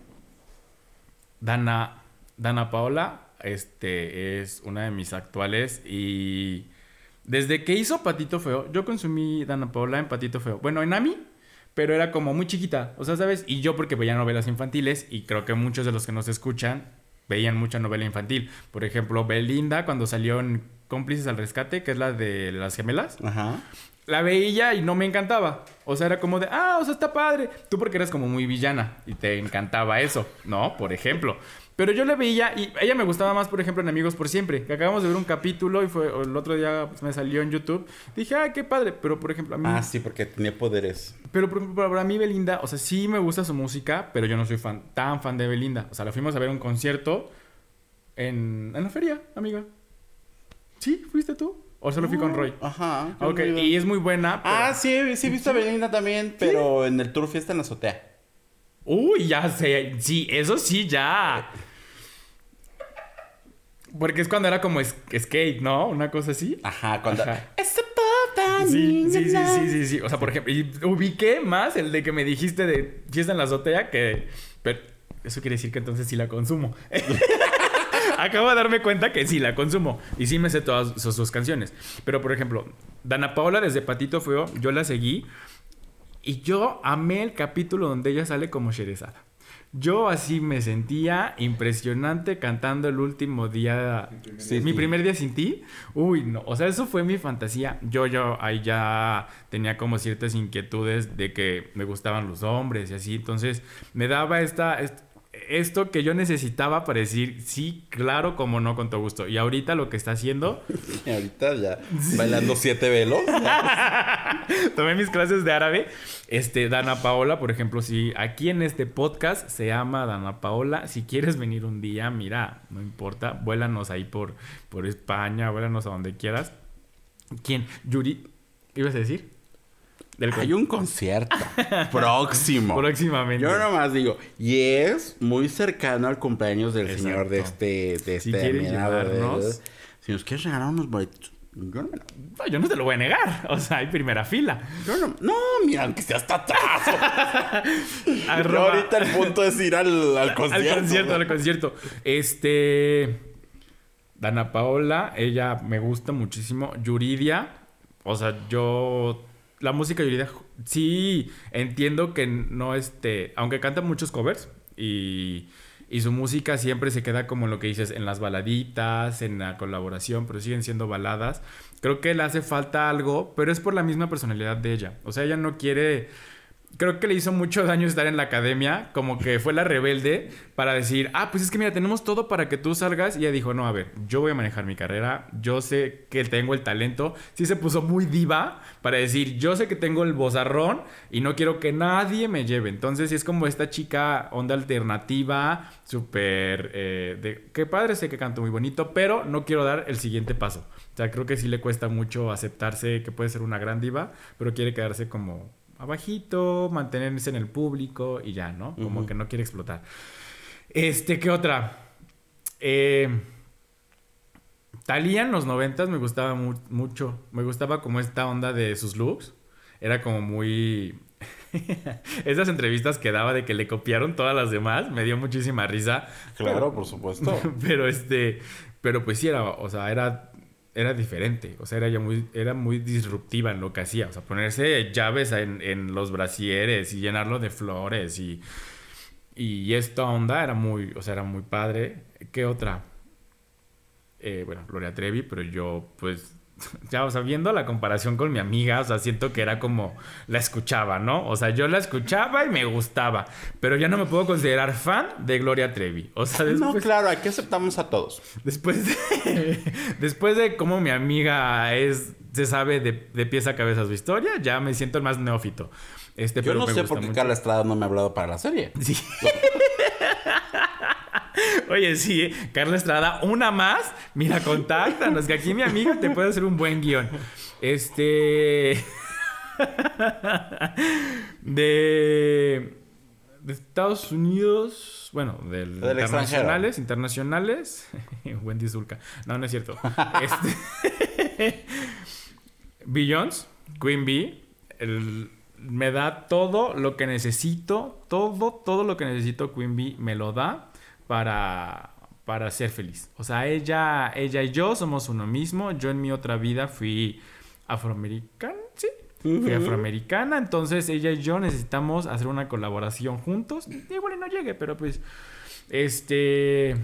Dana, Dana Paola, este es una de mis actuales y desde que hizo Patito Feo, yo consumí Dana Paola en Patito Feo. Bueno, en Ami, pero era como muy chiquita, o sea, ¿sabes? Y yo porque veía novelas infantiles y creo que muchos de los que nos escuchan veían mucha novela infantil. Por ejemplo, Belinda cuando salió en Cómplices al Rescate, que es la de las gemelas Ajá. la veía y no me encantaba. O sea, era como de, ah, o sea, está padre. Tú porque eras como muy villana y te encantaba eso, ¿no? Por ejemplo. Pero yo la veía y ella me gustaba más, por ejemplo, en Amigos por Siempre. Que acabamos de ver un capítulo y fue el otro día pues, me salió en YouTube. Dije, ah, qué padre. Pero, por ejemplo, a mí... Ah, sí, porque tenía poderes. Pero, por ejemplo, para mí Belinda, o sea, sí me gusta su música, pero yo no soy fan, tan fan de Belinda. O sea, la fuimos a ver un concierto en, en la feria, amiga. ¿Sí? ¿Fuiste tú? ¿O solo fui con Roy? Ajá. Ok, y es muy buena. pero- Ah, sí, sí he visto a Belinda también, pero en el tour fiesta en la azotea. Uy, ya sé. Sí, eso sí, ya. Porque es cuando era como skate, ¿no? Una cosa así. Ajá, cuando... Ajá. Sí, sí, sí, sí, sí, sí. O sea, por ejemplo, y ubiqué más el de que me dijiste de fiesta en la azotea que. Pero eso quiere decir que entonces sí la consumo. Acabo de darme cuenta que sí la consumo. Y sí me sé todas sus, sus canciones. Pero, por ejemplo, Dana Paola desde Patito Feo, yo la seguí. Y yo amé el capítulo donde ella sale como Sherezada. Yo así me sentía impresionante cantando el último día. Sí, mi primer día sin ti. Uy, no. O sea, eso fue mi fantasía. Yo, yo ahí ya tenía como ciertas inquietudes de que me gustaban los hombres y así. Entonces, me daba esta. est- esto que yo necesitaba para decir sí, claro, como no, con todo gusto. Y ahorita lo que está haciendo, Y ahorita ya bailando siete velos. tomé mis clases de árabe. Este, Dana Paola, por ejemplo, si aquí en este podcast se llama Dana Paola, si quieres venir un día, mira, no importa, vuélanos ahí por, por España, vuélanos a donde quieras. ¿Quién? Yuri, ¿ibas a decir? Del Hay un concierto próximo. Próximamente. Yo nomás digo, y es muy cercano al cumpleaños del Exacto. señor de este, de Si este quieren amenado de- llevarnos. Si nos quieres regalar unos boletos. Yo no, me lo- No, yo no te lo voy a negar. O sea, hay primera fila. yo no, no, mira, aunque sea hasta atrás. Ahorita el punto es ir al, al concierto. Al concierto, al concierto. Este. Dana Paola, ella me gusta muchísimo. Yuridia, o sea, yo. La música de Yuridia, sí, entiendo que no este. Aunque canta muchos covers y. Y su música siempre se queda como lo que dices, en las baladitas, en la colaboración, pero siguen siendo baladas. Creo que le hace falta algo, pero es por la misma personalidad de ella. O sea, ella no quiere creo que le hizo mucho daño estar en la academia, como que fue la rebelde para decir, ah, pues es que mira, tenemos todo para que tú salgas. Y ella dijo, no, a ver, yo voy a manejar mi carrera, yo sé que tengo el talento. Sí se puso muy diva para decir, yo sé que tengo el bozarrón y no quiero que nadie me lleve. Entonces sí es como esta chica onda alternativa, súper... Eh, de, qué padre, sé que canto muy bonito, pero no quiero dar el siguiente paso. O sea, creo que sí le cuesta mucho aceptarse que puede ser una gran diva, pero quiere quedarse como abajito, mantenerse en el público y ya, ¿no? Como que no quiere explotar. Este, ¿qué otra? Eh, Talía en los noventas me gustaba mu- mucho. Me gustaba como esta onda de sus looks. Era como muy... Esas entrevistas que daba de que le copiaron todas las demás, me dio muchísima risa. Claro, por supuesto. Pero este, pero pues sí era, o sea, era era diferente, o sea, era muy era muy disruptiva en lo que hacía, o sea, ponerse llaves en, en los brasieres y llenarlo de flores y y esta onda era muy, o sea, era muy padre. ¿Qué otra? Eh, bueno, Gloria Trevi, pero yo pues ya, o sea, viendo la comparación con mi amiga, o sea, siento que era como la escuchaba, ¿no? O sea, yo la escuchaba y me gustaba, pero ya no me puedo considerar fan de Gloria Trevi. O sea, No, después, claro, aquí aceptamos a todos. después de después de cómo mi amiga es se sabe de, de pies a cabeza su historia, ya me siento el más neófito. Este, Yo pero no me sé por qué. Carla Estrada no me ha hablado para la serie. Sí. Oye, sí, ¿eh? Carla Estrada, una más. Mira, contáctanos, que aquí mi amiga te puede hacer un buen guion. Este. de. De Estados Unidos. Bueno, del, Del internacionales. Internacionales. Wendy Zulka. No, no es cierto. este. Billions, Queen Bee. el- me da todo lo que necesito. Todo, todo lo que necesito Queen Bee me lo da para, para ser feliz. O sea, ella, ella y yo somos uno mismo. Yo en mi otra vida fui afroamericana, sí. Fui afroamericana, entonces ella y yo necesitamos hacer una colaboración juntos. Igual y no llegue, pero pues. Este.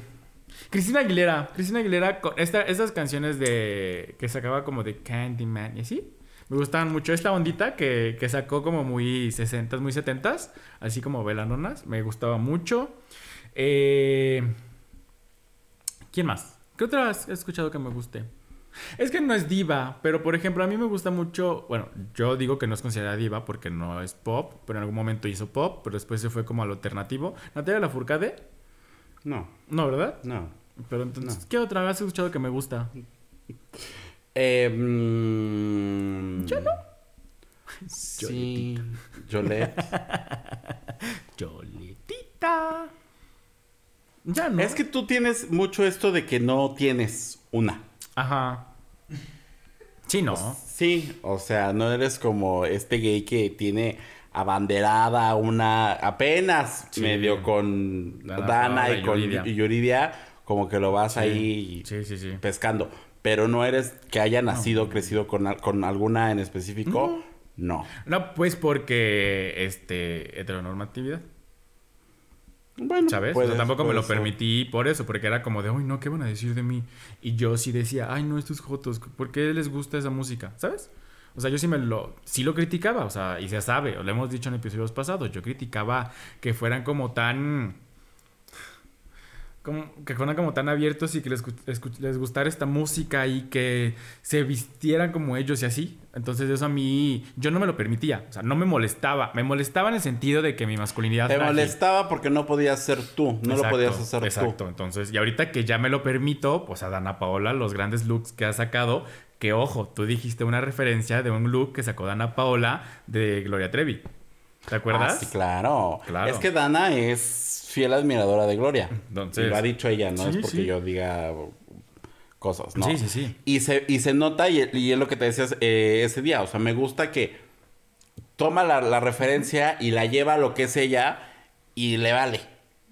Cristina Aguilera. Cristina Aguilera, con esta, estas canciones de. que sacaba como de Candyman y así. Me gustaban mucho esta ondita que, que sacó como muy 60s, muy 70s. Así como velanonas. Me gustaba mucho. Eh, ¿Quién más? ¿Qué otras he escuchado que me guste? Es que no es diva, pero por ejemplo, a mí me gusta mucho. Bueno, yo digo que no es considerada diva porque no es pop, pero en algún momento hizo pop, pero después se fue como al alternativo. Natalia Lafourcade, No, no, ¿verdad? no. Pero entonces, No. ¿qué otra has escuchado que me gusta? Eh, Yo no. Sí. Yolette. Yoletita. Ya no. Es que tú tienes mucho esto de que no tienes una. Ajá. Sí, no. Sí, o sea, no eres como este gay que tiene abanderada una apenas Sí. medio con Dana y y con Yuridia. como que lo vas Sí. ahí Sí, pescando. Pero no eres que haya nacido, crecido con, con alguna en específico. No. No, pues porque, este, heteronormatividad. Bueno, ¿Sabes? puede- o sea, tampoco me lo ser. permití por eso, porque era como de, uy, no, ¿qué van a decir de mí? Y yo sí decía, ay, no, estos jotos, ¿por qué les gusta esa música? ¿Sabes? O sea, yo sí me lo, sí lo criticaba, o sea, y se sabe, o lo hemos dicho en episodios pasados, yo criticaba que fueran como tan, como, que fueran como tan abiertos y que les, les gustara esta música y que se vistieran como ellos y así. Entonces eso a mí, yo no me lo permitía, o sea, no me molestaba, me molestaba en el sentido de que mi masculinidad... Te molestaba porque no podías ser tú, no lo podías hacer Exacto, entonces, y ahorita que ya me lo permito, pues a Dana Paola, los grandes looks que ha sacado, que ojo, tú dijiste una referencia de un look que sacó Dana Paola de Gloria Trevi. ¿Te tú. acuerdas? Ah, sí, claro. Claro. Es que Dana es fiel admiradora de Gloria. Entonces- y lo ha dicho ella, no Sí, es porque sí. yo diga cosas, ¿no? Sí, sí, sí. Y se, y se nota, y, y es lo que te decías eh, ese día, o sea, me gusta que toma la, la referencia y la lleva a lo que es ella y le vale.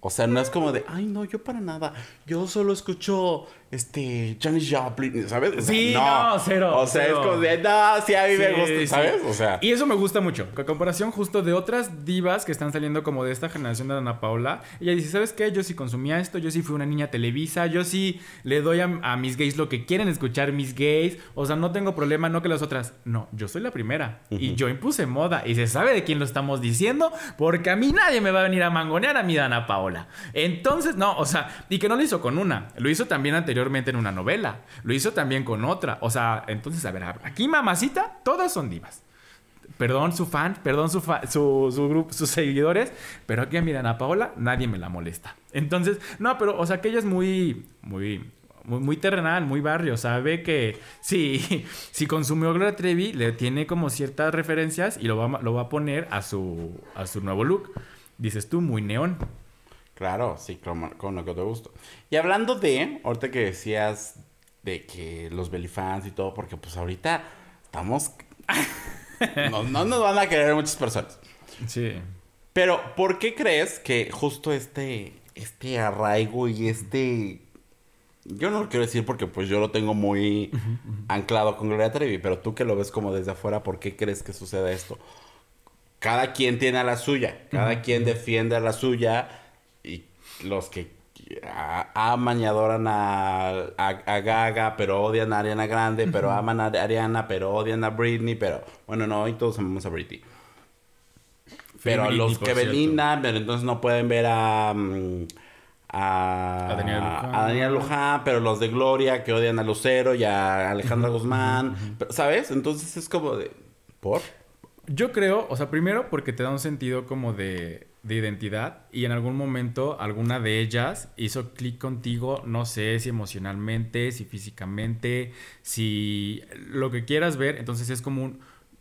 O sea, no es como de, ay, no, yo para nada. Yo solo escucho, este, Janis Joplin, ¿sabes? O sea, Sí, no, cero, O sea, cero. es como de, no, sí, a mí me gusta, sí. ¿sabes? O sea, Y eso me gusta mucho. A comparación justo de otras divas que están saliendo como de esta generación de Ana Paula. Ella dice, ¿sabes qué? Yo sí consumía esto, yo sí fui una niña televisa, yo sí le doy a, a mis gays lo que quieren escuchar mis gays. O sea, no tengo problema, no que las otras. No, yo soy la primera. Y yo impuse moda. Y se sabe de quién lo estamos diciendo, porque a mí nadie me va a venir a mangonear a mi Dana Paola. Entonces, no, o sea, y que no lo hizo con una. Lo hizo también anteriormente en una novela. Lo hizo también con otra. O sea, entonces, a ver, aquí mamacita, todas son divas. Perdón su fan, perdón su, fa- su, su grupo, sus seguidores, pero aquí a mi Dana Paola nadie me la molesta. Entonces, no, pero, o sea, que ella es muy, muy, muy, muy terrenal, muy barrio. Sabe que si, si consumió Gloria Trevi, le tiene como ciertas referencias y lo va, a- lo va a poner a su, a su nuevo look. Dices tú, muy neón. Claro, sí, con, con lo que te gusto. Y hablando de, ahorita que decías de que los belifans y todo, porque pues ahorita estamos... no, no nos van a querer muchas personas. Sí. Pero, ¿por qué crees que justo este, este arraigo y este... Yo no lo quiero decir porque pues yo lo tengo muy anclado con Gloria Trevi, pero tú que lo ves como desde afuera, ¿por qué crees que sucede esto? Cada quien tiene a la suya, cada quien defiende a la suya los que aman y adoran a, a, a Gaga, pero odian a Ariana Grande, pero aman a Ariana, pero odian a Britney, pero bueno, no, hoy todos amamos a Britney. Pero Britney, los que. Belinda, pero entonces no pueden ver a. mm, A, A Daniela Luján. a Luján, pero los de Gloria que odian a Lucero y a Alejandra Guzmán. pero, ¿Sabes? Entonces es como de. ¿Por? Yo creo, o sea, primero porque te da un sentido como de, de identidad y en algún momento alguna de ellas hizo clic contigo, no sé si emocionalmente, si físicamente, si lo que quieras ver, entonces es como un,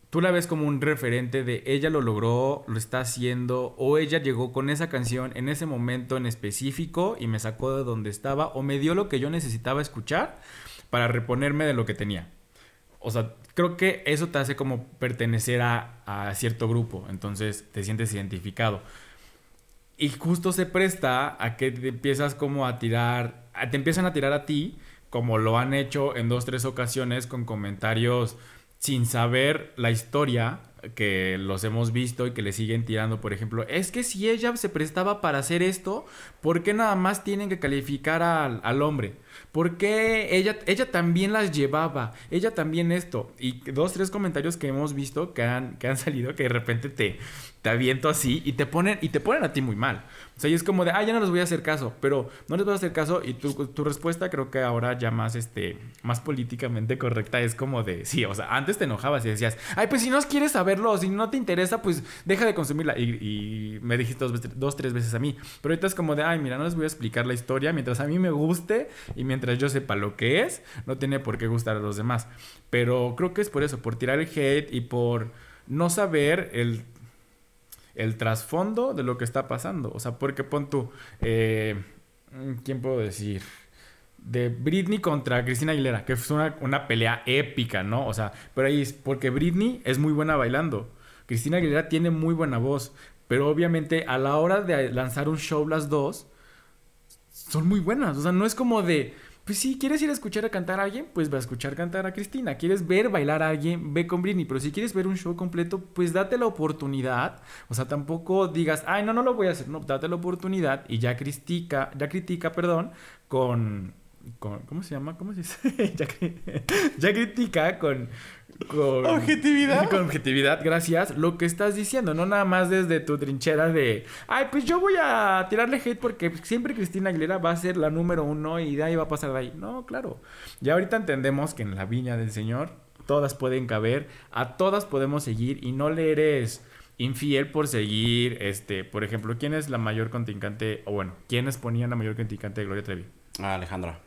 tú la ves como un referente de ella lo logró, lo está haciendo, o ella llegó con esa canción en ese momento en específico y me sacó de donde estaba, o me dio lo que yo necesitaba escuchar para reponerme de lo que tenía. O sea, creo que eso te hace como pertenecer a, a cierto grupo, entonces te sientes identificado. Y justo se presta a que te empiezas como a tirar, a- te empiezan a tirar a ti, como lo han hecho en dos, tres ocasiones con comentarios sin saber la historia que los hemos visto y que le siguen tirando, por ejemplo, es que si ella se prestaba para hacer esto, ¿por qué nada más tienen que calificar al, al hombre? ¿Por qué ella, ella también las llevaba? Ella también esto. Y dos, tres comentarios que hemos visto que han, que han salido que de repente te, te aviento así y te ponen, y te ponen a ti muy mal. O sea, y es como de, ah, ya no les voy a hacer caso, pero no les voy a hacer caso y tu, tu respuesta creo que ahora ya más, este, más políticamente correcta es como de, sí, o sea, antes te enojabas y decías, ay, pues si no quieres saberlo, si no te interesa, pues deja de consumirla. Y, me dijiste dos, dos, tres veces a mí. Pero ahorita es como de, ay, mira, no les voy a explicar la historia mientras a mí me guste y mientras yo sepa lo que es, no tiene por qué gustar a los demás. Pero creo que es por eso, por tirar el hate y por no saber el el trasfondo de lo que está pasando. O sea, porque pon tú, eh, ¿quién puedo decir? De Britney contra Cristina Aguilera, que fue una, una pelea épica, ¿no? O sea, pero ahí es porque Britney es muy buena bailando. Cristina Aguilera tiene muy buena voz, pero obviamente a la hora de lanzar un show las dos, son muy buenas. O sea, no es como de, pues sí, quieres ir a escuchar a cantar a alguien, pues va a escuchar cantar a Cristina. Quieres ver bailar a alguien, ve con Britney. Pero si quieres ver un show completo, pues date la oportunidad. O sea, tampoco digas, ay, no, no lo voy a hacer. No, date la oportunidad y ya critica, ya critica, perdón, con... ¿Cómo se llama? ¿Cómo se dice? ya critica con... Con Objetividad. Con objetividad, gracias. Lo que estás diciendo, no nada más desde tu trinchera de, ay, pues yo voy a tirarle hate porque siempre Cristina Aguilera va a ser la número uno y de ahí va a pasar de ahí. No, claro. Ya ahorita entendemos que en la viña del Señor todas pueden caber, a todas podemos seguir y no le eres infiel por seguir, este, por ejemplo, ¿quién es la mayor contrincante, o bueno, quiénes ponían la mayor contrincante de Gloria Trevi? Ah, Alejandra.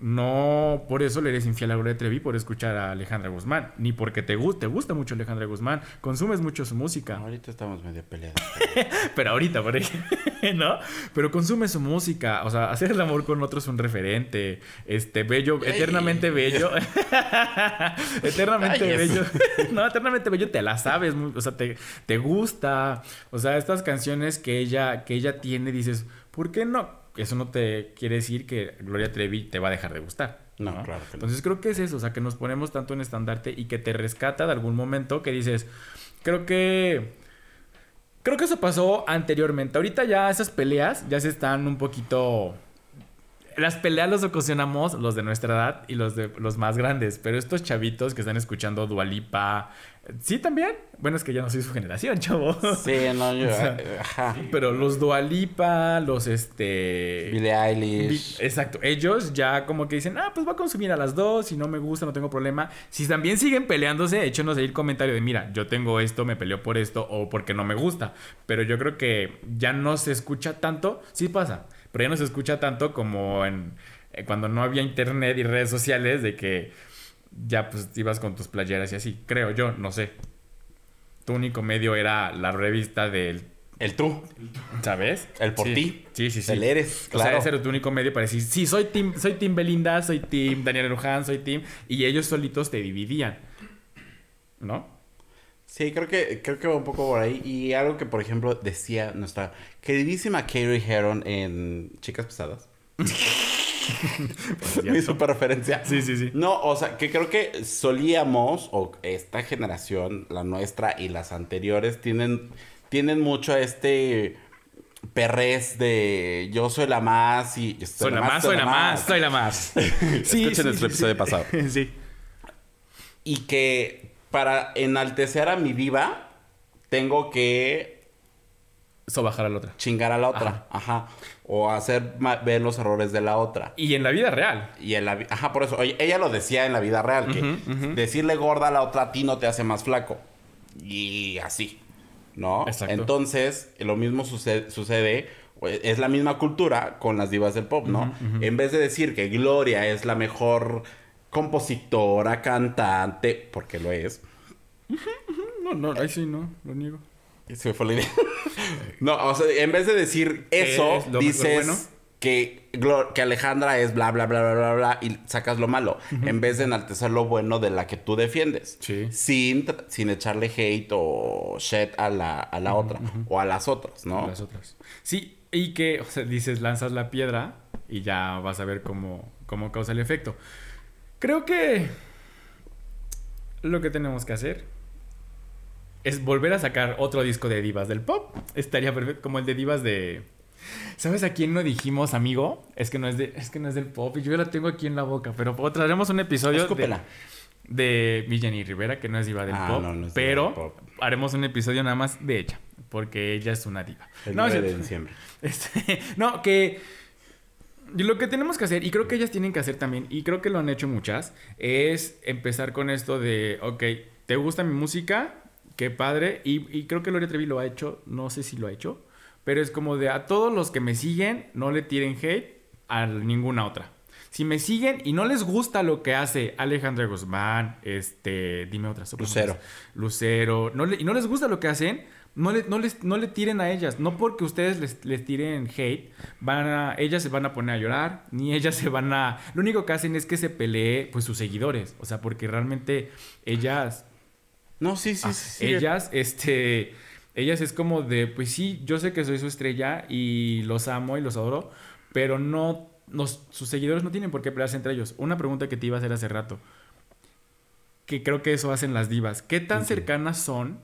No por eso le eres infiel a Gloria Trevi por escuchar a Alejandra Guzmán, ni porque te, gu- te gusta mucho Alejandra Guzmán, consumes mucho su música. Ahorita estamos medio peleados. Pero ahorita, por ejemplo, ¿no? Pero consume su música, o sea, hacer el amor con otro es un referente, este, bello, eternamente bello, eternamente Ay, bello, no, eternamente bello te la sabes, o sea, te, te gusta, o sea, estas canciones que ella, que ella tiene, dices, ¿por qué no? Eso no te quiere decir que Gloria Trevi te va a dejar de gustar. No, claro que no. Entonces creo que es eso, o sea, que nos ponemos tanto en estandarte y que te rescata de algún momento que dices, creo que Creo que eso pasó anteriormente. Ahorita ya esas peleas ya se están un poquito. Las peleas las ocasionamos los de nuestra edad y los de los más grandes. Pero estos chavitos que están escuchando Dualipa. Sí, también. Bueno, es que ya no soy su generación, chavo. Sí, no, yo. O sea, ajá. Pero los Dualipa, los este. Billie Eilish. Exacto. Ellos ya como que dicen, ah, pues voy a consumir a las dos. Si no me gusta, no tengo problema. Si también siguen peleándose, échenos ahí el comentario de, mira, yo tengo esto, me peleó por esto o porque no me gusta. Pero yo creo que ya no se escucha tanto. Sí pasa, pero ya no se escucha tanto como en eh, cuando no había internet y redes sociales de que ya pues ibas con tus playeras y así. Creo yo, no sé. Tu único medio era la revista del El tú. ¿Sabes? El por Sí. ti. Sí, sí, sí. El eres, O sea, claro. ese era tu único medio para decir, sí, soy team, soy team Belinda, soy team Daniel Luján, soy team... Y ellos solitos te dividían. ¿No? Sí, creo que, creo que va un poco por ahí. Y algo que, por ejemplo, decía nuestra queridísima Carrie Heron en Chicas Pesadas. Mi super referencia. Sí, sí, sí. No, o sea, que creo que solíamos, o esta generación, la nuestra y las anteriores, tienen, tienen mucho este perrés de yo soy la más y... Soy la más, soy la más, soy la más. Escuchen nuestro episodio pasado. Sí. Y que para enaltecer a mi diva, tengo que Eso bajar a la otra. chingar a la otra. Ajá. O hacer ver los errores de la otra. Y en la vida real. Y en la Ajá, por eso. oye, ella lo decía en la vida real, que decirle gorda a la otra a ti no te hace más flaco. y así, ¿no? Exacto. Entonces, lo mismo sucede, sucede, pues, es la misma cultura con las divas del pop, ¿no? En vez de decir que Gloria es la mejor compositora, cantante, porque lo es, No, no, ahí sí, no, lo niego. se me fue la idea. no, o sea, en vez de decir eso, Es dices bueno. que, que Alejandra es bla, bla, bla, bla, bla, bla, y sacas lo malo, en vez de enaltecer lo bueno de la que tú defiendes. Sí. Sin, sin echarle hate o shit a la, a la otra, o a las otras, ¿no? Las otras. Sí, y que, o sea, dices, lanzas la piedra y ya vas a ver cómo, cómo causa el efecto. Creo que lo que tenemos que hacer es volver a sacar otro disco de divas del pop. Estaría perfecto, como el de divas de... ¿Sabes a quién no dijimos, amigo? Es que no es, de, es que no es del pop y yo la tengo aquí en la boca, pero traeremos un episodio de, Escúpela. de Rivera, que no es diva del Ah, pop, no, no es pero del pop. haremos un episodio nada más de ella, porque ella es una diva. El No, 9 es- de diciembre. este, no, que lo que tenemos que hacer, y creo que ellas tienen que hacer también, y creo que lo han hecho muchas, es empezar con esto de, ok, ¿te gusta mi música? Qué padre. Y, y creo que Gloria Trevi lo ha hecho, no sé si lo ha hecho, pero es como de a todos los que me siguen, no le tiren hate a ninguna otra. Si me siguen y no les gusta lo que hace Alejandra Guzmán, este, dime otras. otras Lucero. más. Lucero, no le- y no les gusta lo que hacen, no le, no les, no le tiren a ellas. No porque ustedes les, les tiren hate, van a, ellas se van a poner a llorar, ni ellas se van a... Lo único que hacen es que se pelee pues sus seguidores. O sea, porque realmente ellas No, sí, sí, Ah, sí. sí. ellas, este, ellas es como de, pues sí, yo sé que soy su estrella y los amo y los adoro, pero no, nos- sus seguidores no tienen por qué pelearse entre ellos. Una pregunta que te iba a hacer hace rato, que creo que eso hacen las divas. ¿Qué tan cercanas son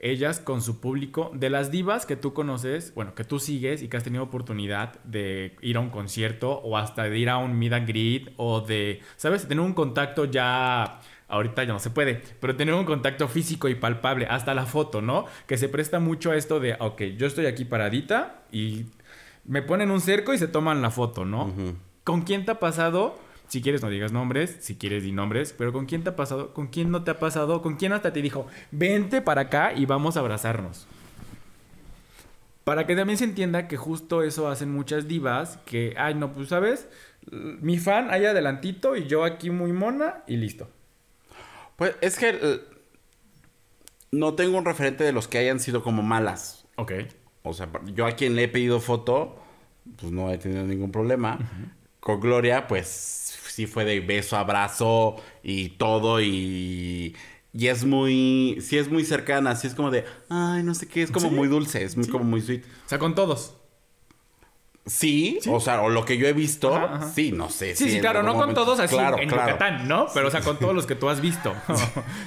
ellas con su público? De las divas que tú conoces, bueno, que tú sigues y que has tenido oportunidad de ir a un concierto o hasta de ir a un meet and greet o de, ¿sabes? Tener un contacto ya ahorita ya no se puede, pero tener un contacto físico y palpable, hasta la foto, ¿no? Que se presta mucho a esto de, ok, yo estoy aquí paradita y me ponen un cerco y se toman la foto, ¿no? ¿Con quién te ha pasado? Si quieres no digas nombres, si quieres di nombres, pero ¿con quién te ha pasado? ¿Con quién no te ha pasado? ¿Con quién hasta te dijo, vente para acá y vamos a abrazarnos? Para que también se entienda que justo eso hacen muchas divas, que, ay, no, pues, ¿sabes? Mi fan ahí adelantito y yo aquí muy mona y listo. Pues es que eh, no tengo un referente de los que hayan sido como malas. Ok. O sea, yo a quien le he pedido foto, pues no he tenido ningún problema. Con Gloria, pues sí fue de beso, abrazo y todo y... Y es muy... Sí es muy cercana, sí es como de... Ay, no sé qué, es como Sí. muy dulce, es muy- Sí. como muy sweet. O sea, con todos. Sí, Sí. o sea, o lo que yo he visto, Ajá, ajá. sí, no sé. Sí, sí, claro, no con todos así Claro, en claro. Yucatán, ¿no? Pero, o sea, con todos los que tú has visto.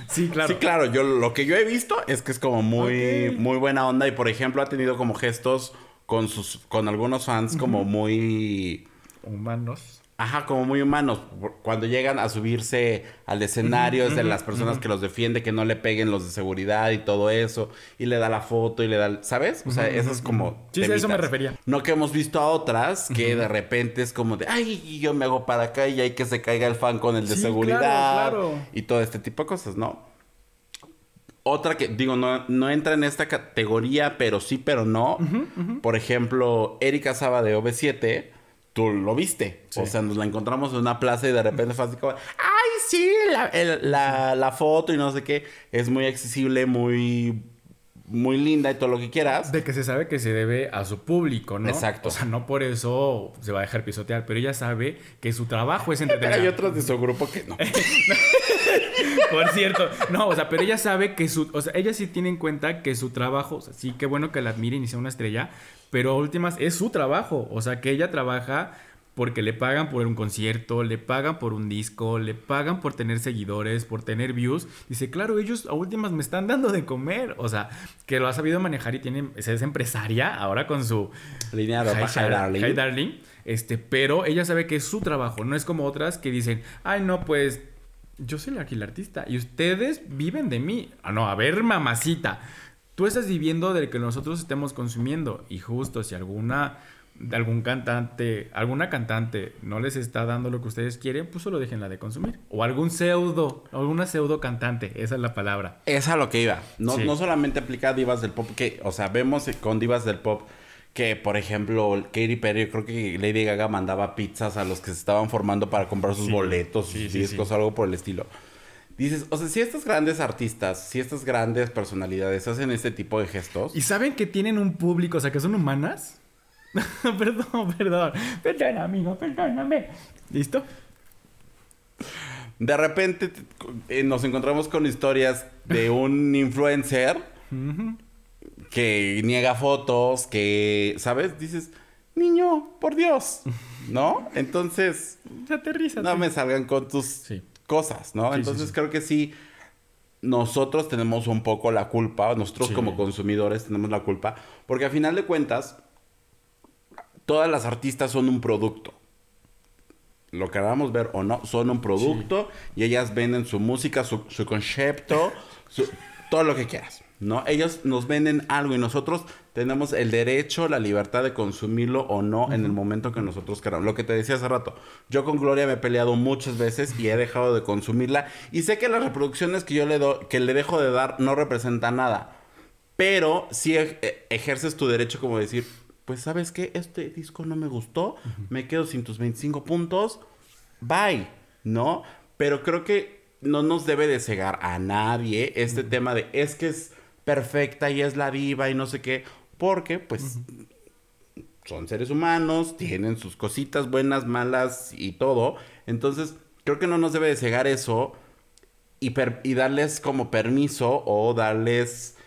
sí, claro. Sí, claro, yo lo que yo he visto es que es como muy, muy buena onda y por ejemplo ha tenido como gestos con sus, con algunos fans como muy, Humanos. Ajá, como muy humanos. Cuando llegan a subirse al escenario es de las personas que los defiende, que no le peguen los de seguridad y todo eso y le da la foto y le da, ¿sabes? O sea, eso es como. Sí, a eso me refería. No que hemos visto a otras que de repente es como de, ay, yo me hago para acá y hay que se caiga el fan con el de Sí, seguridad claro, claro. y todo este tipo de cosas, ¿no? Otra que, digo, no, no entra en esta categoría, pero sí, pero no. Por ejemplo, Erika Saba de OV7, tú lo viste. Sí. O sea, nos la encontramos en una plaza y de repente fue así como, ¡ay, sí! La, el- la- la foto y no sé qué. Es muy accesible, muy, muy linda y todo lo que quieras. De que se sabe que se debe a su público, ¿no? Exacto. O sea, no por eso se va a dejar pisotear, pero ella sabe que su trabajo es Pero entretener. hay otros de su grupo que no. Por cierto, no, o sea, pero ella sabe que su, o sea, ella sí tiene en cuenta que su trabajo, o sea, sí, qué bueno que la admiren y sea una estrella, pero a últimas es su trabajo, o sea, que ella trabaja porque le pagan por un concierto, le pagan por un disco, le pagan por tener seguidores, por tener views. Dice, claro, ellos a últimas me están dando de comer, o sea, que lo ha sabido manejar y tiene, es empresaria ahora con su Línea ropa, Hi, hi, darling. Hi, darling. Este, pero ella sabe que es su trabajo, no es como otras que dicen, ay, no, pues yo soy la, aquí la artista y ustedes viven de mí. Ah, no, a ver, mamacita. Tú estás viviendo del que nosotros estemos consumiendo. Y justo si alguna algún cantante, alguna cantante no les está dando lo que ustedes quieren, pues solo déjenla de consumir. O algún pseudo, alguna pseudo cantante, esa es la palabra. Es a lo que iba. No, Sí. no solamente aplica a divas del pop, que, o sea, vemos con divas del pop que, por ejemplo, Katy Perry, creo que Lady Gaga mandaba pizzas a los que se estaban formando para comprar sus Sí. boletos, sus sí, discos, algo por el estilo. Dices, o sea, si estas grandes artistas, si estas grandes personalidades hacen este tipo de gestos, ¿Y saben que tienen un público, o sea, que son humanas? perdón, perdón. Perdón, amigo, perdóname. ¿Listo? de repente eh, nos encontramos con historias de un influencer que niega fotos, que, ¿sabes? Dices, niño, por Dios, ¿no? Entonces, Aterrízate. no me salgan con tus Sí. Cosas, ¿no? Sí, Entonces sí. creo que sí, nosotros tenemos un poco la culpa, nosotros como consumidores tenemos la culpa, porque a final de cuentas, todas las artistas son un producto. Lo queramos ver o no, son un producto y ellas venden su música, su, su concepto, su- todo lo que quieras, ¿no? Ellos nos venden algo y nosotros tenemos el derecho, la libertad de consumirlo o no en el momento que nosotros queramos. Lo que te decía hace rato, yo con Gloria me he peleado muchas veces y he dejado de consumirla y sé que las reproducciones que yo le doy, que le dejo de dar no representan nada. Pero si ejerces tu derecho como decir, pues sabes qué, este disco no me gustó, me quedo sin tus 25 puntos, bye, ¿no? Pero creo que no nos debe de cegar a nadie este tema de es que es perfecta y es la diva y no sé qué, porque pues son seres humanos, tienen sus cositas buenas, malas y todo, entonces creo que no nos debe de cegar eso y, darles como permiso o darles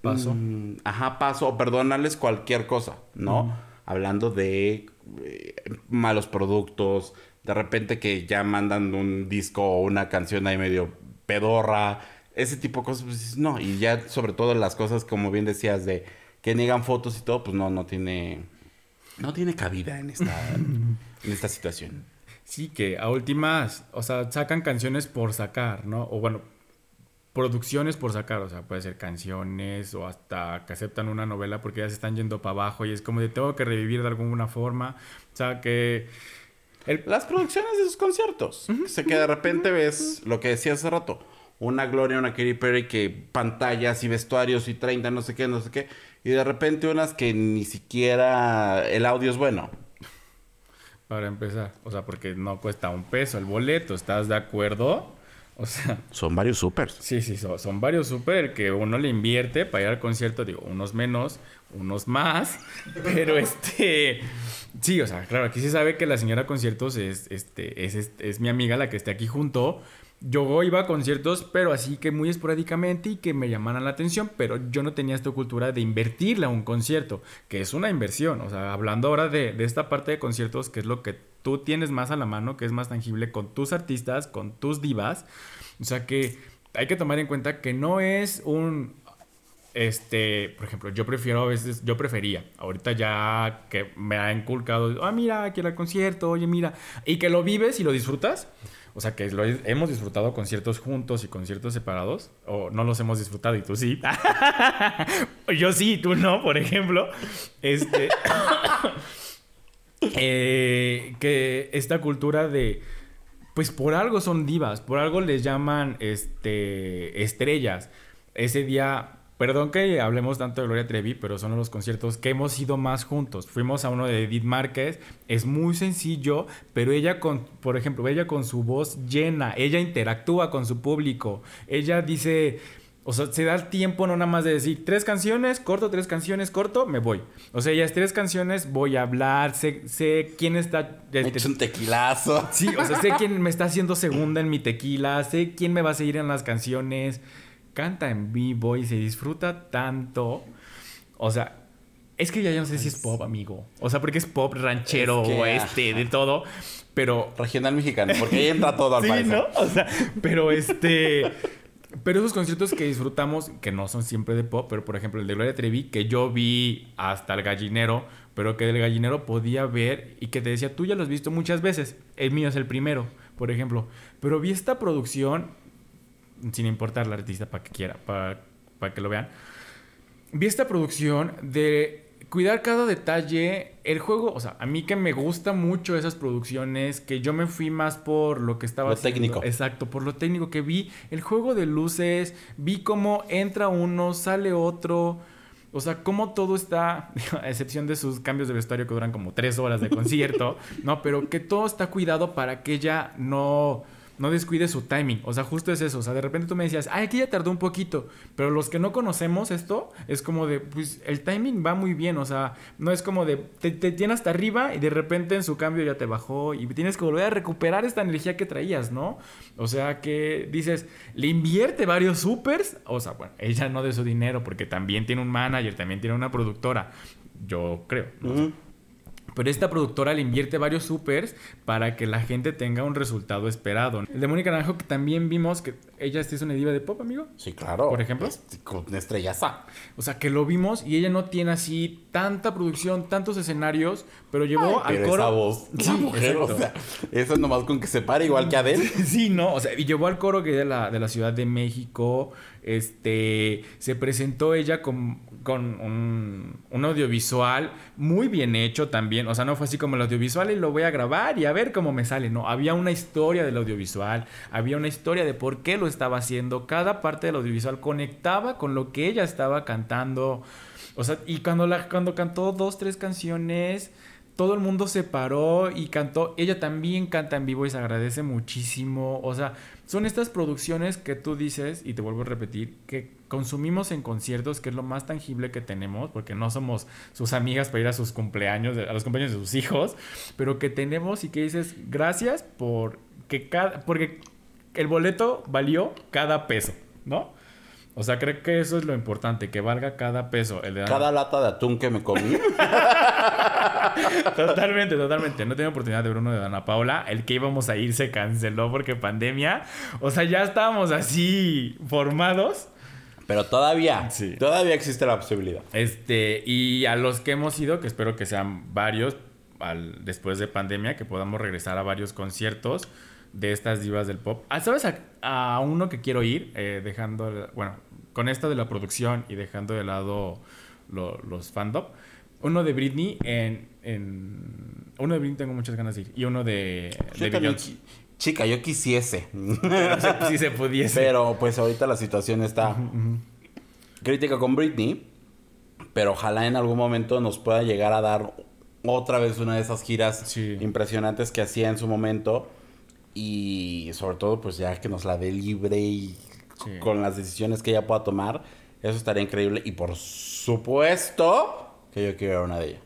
Paso. Mm, ajá, paso o perdonarles cualquier cosa, ¿no? Hablando de eh, malos productos, de repente que ya mandan un disco o una canción ahí medio pedorra, ese tipo de cosas, pues no, y ya sobre todo las cosas como bien decías de que niegan fotos y todo, pues no, no tiene, no tiene cabida en esta, en esta situación. Sí, que a últimas, o sea, sacan canciones por sacar, ¿no? O bueno, producciones por sacar, o sea, puede ser canciones o hasta que aceptan una novela porque ya se están yendo para abajo y es como de tengo que revivir de alguna forma. O sea, que el, Las producciones de sus conciertos. Sé que de repente ves lo que decía hace rato. Una Gloria, una Katy Perry que pantallas y vestuarios y 30, no sé qué, no sé qué. Y de repente unas que ni siquiera el audio es bueno. para empezar, o sea, porque no cuesta un peso el boleto, ¿estás de acuerdo? O sea, Son varios supers. Sí, sí, son, son varios súper que uno le invierte para ir al concierto, digo, unos menos, unos más, pero este, sí, o sea, claro, aquí se sabe que la señora conciertos es, este, es, es, es mi amiga la que está aquí junto. Yo iba a conciertos, pero así que muy esporádicamente y que me llamaran la atención, pero yo no tenía esta cultura de invertirle a un concierto, que es una inversión. O sea, hablando ahora de, de esta parte de conciertos, que es lo que tú tienes más a la mano, que es más tangible con tus artistas, con tus divas. O sea que hay que tomar en cuenta que no es un este, por ejemplo, yo prefiero a veces, yo prefería, ahorita ya que me ha inculcado, ah, mira, quiero el concierto, oye, mira, y que lo vives y lo disfrutas, o sea, que hemos disfrutado conciertos juntos y conciertos separados, o no los hemos disfrutado y tú sí, yo sí, tú no, por ejemplo, este, eh, que esta cultura de, pues por algo son divas, por algo les llaman este estrellas. Ese día, perdón que hablemos tanto de Gloria Trevi, pero son los conciertos que hemos ido más juntos. Fuimos a uno de Edith Márquez, es muy sencillo, pero ella con, por ejemplo, ella con su voz llena, ella interactúa con su público, ella dice, o sea, se da el tiempo no nada más de decir tres canciones, corto, tres canciones, corto, me voy. O sea, es tres canciones, voy a hablar, sé, sé quién está... Me este, echo un tequilazo. Sí, o sea, sé quién me está haciendo segunda en mi tequila, sé quién me va a seguir en las canciones, canta en vivo y se disfruta tanto. O sea, es que ya yo no sé si es pop, amigo. O sea, porque es pop ranchero Es que, este, ajá. de todo. Pero Regional mexicano, porque ahí entra todo al sí, parecer. ¿no? O sea, pero este. Pero esos conciertos que disfrutamos, que no son siempre de pop, pero por ejemplo el de Gloria Trevi, que yo vi hasta el gallinero, pero que del gallinero podía ver y que te decía, tú ya lo has visto muchas veces, el mío es el primero, por ejemplo. Pero vi esta producción, sin importar la artista para que quiera, para, para que lo vean. vi esta producción de cuidar cada detalle. El juego, o sea, a mí que me gusta mucho esas producciones, que yo me fui más por lo que estaba Lo haciendo. técnico. Exacto, por lo técnico que vi. El juego de luces, vi cómo entra uno, sale otro. O sea, cómo todo está, a excepción de sus cambios de vestuario que duran como tres horas de concierto, ¿no? Pero que todo está cuidado para que ella no, no descuide su timing. O sea, justo es eso. O sea, de repente tú me decías, ay, aquí ya tardó un poquito. Pero los que no conocemos esto, es como de, pues el timing va muy bien. O sea, no es como de, te, te tiene hasta arriba y de repente en su cambio ya te bajó y tienes que volver a recuperar esta energía que traías, ¿no? O sea, que dices, le invierte varios supers. O sea, bueno, ella no de su dinero porque también tiene un manager, también tiene una productora. Yo creo. ¿no? Pero esta productora le invierte varios supers para que la gente tenga un resultado esperado. El de Mónica Naranjo, que también vimos que ella sí es una diva de pop, amigo. Sí, claro. ¿Por ejemplo? Es- con una estrellaza. O sea, que lo vimos y ella no tiene así tanta producción, tantos escenarios, pero llevó al Pero coro. esa voz, Sí, la mujer, o sea, eso nomás con que se pare igual que Adele. Sí, no, o sea, y llevó al coro que de la, de la Ciudad de México, este, se presentó ella con, con un, audiovisual muy bien hecho también, o sea, no fue así como el audiovisual y lo voy a grabar y a ver cómo me sale, no, había una historia del audiovisual, había una historia de por qué lo estaba haciendo, cada parte del audiovisual conectaba con lo que ella estaba cantando, o sea, y cuando, la, cuando cantó dos, tres canciones, todo el mundo se paró y cantó. Ella también canta en vivo y se agradece muchísimo. O sea, son estas producciones que tú dices, y te vuelvo a repetir, que consumimos en conciertos, que es lo más tangible que tenemos, porque no somos sus amigas para ir a sus cumpleaños, a los cumpleaños de sus hijos, pero que tenemos y que dices, gracias por que cada, porque el boleto valió cada peso, ¿no? O sea, creo que eso es lo importante, que valga cada peso. El de Cada lata de atún que me comí. Totalmente, totalmente. No tenía oportunidad de ver uno de Dana Paula. El que íbamos a ir se canceló porque pandemia. O sea, ya estábamos así formados. Pero todavía, Sí. todavía existe la posibilidad. Este, y a los que hemos ido, que espero que sean varios al- después de pandemia, que podamos regresar a varios conciertos de estas divas del pop. Ah, ¿Sabes a, a uno que quiero ir? Eh, dejando, bueno, con esto de la producción y dejando de lado lo- los fandom. Uno de Britney en, en- Uno de Britney tengo muchas ganas de ir. Y uno de, de Beyoncé. Chica, yo quisiese. Si- se pudiese. Pero pues ahorita la situación está crítica con Britney. Pero ojalá en algún momento nos pueda llegar a dar otra vez una de esas giras Sí. impresionantes que hacía en su momento. Y sobre todo, pues ya que nos la dé libre y Sí. con las decisiones que ella pueda tomar. Eso estaría increíble. Y por supuesto que yo quiero una de ellas.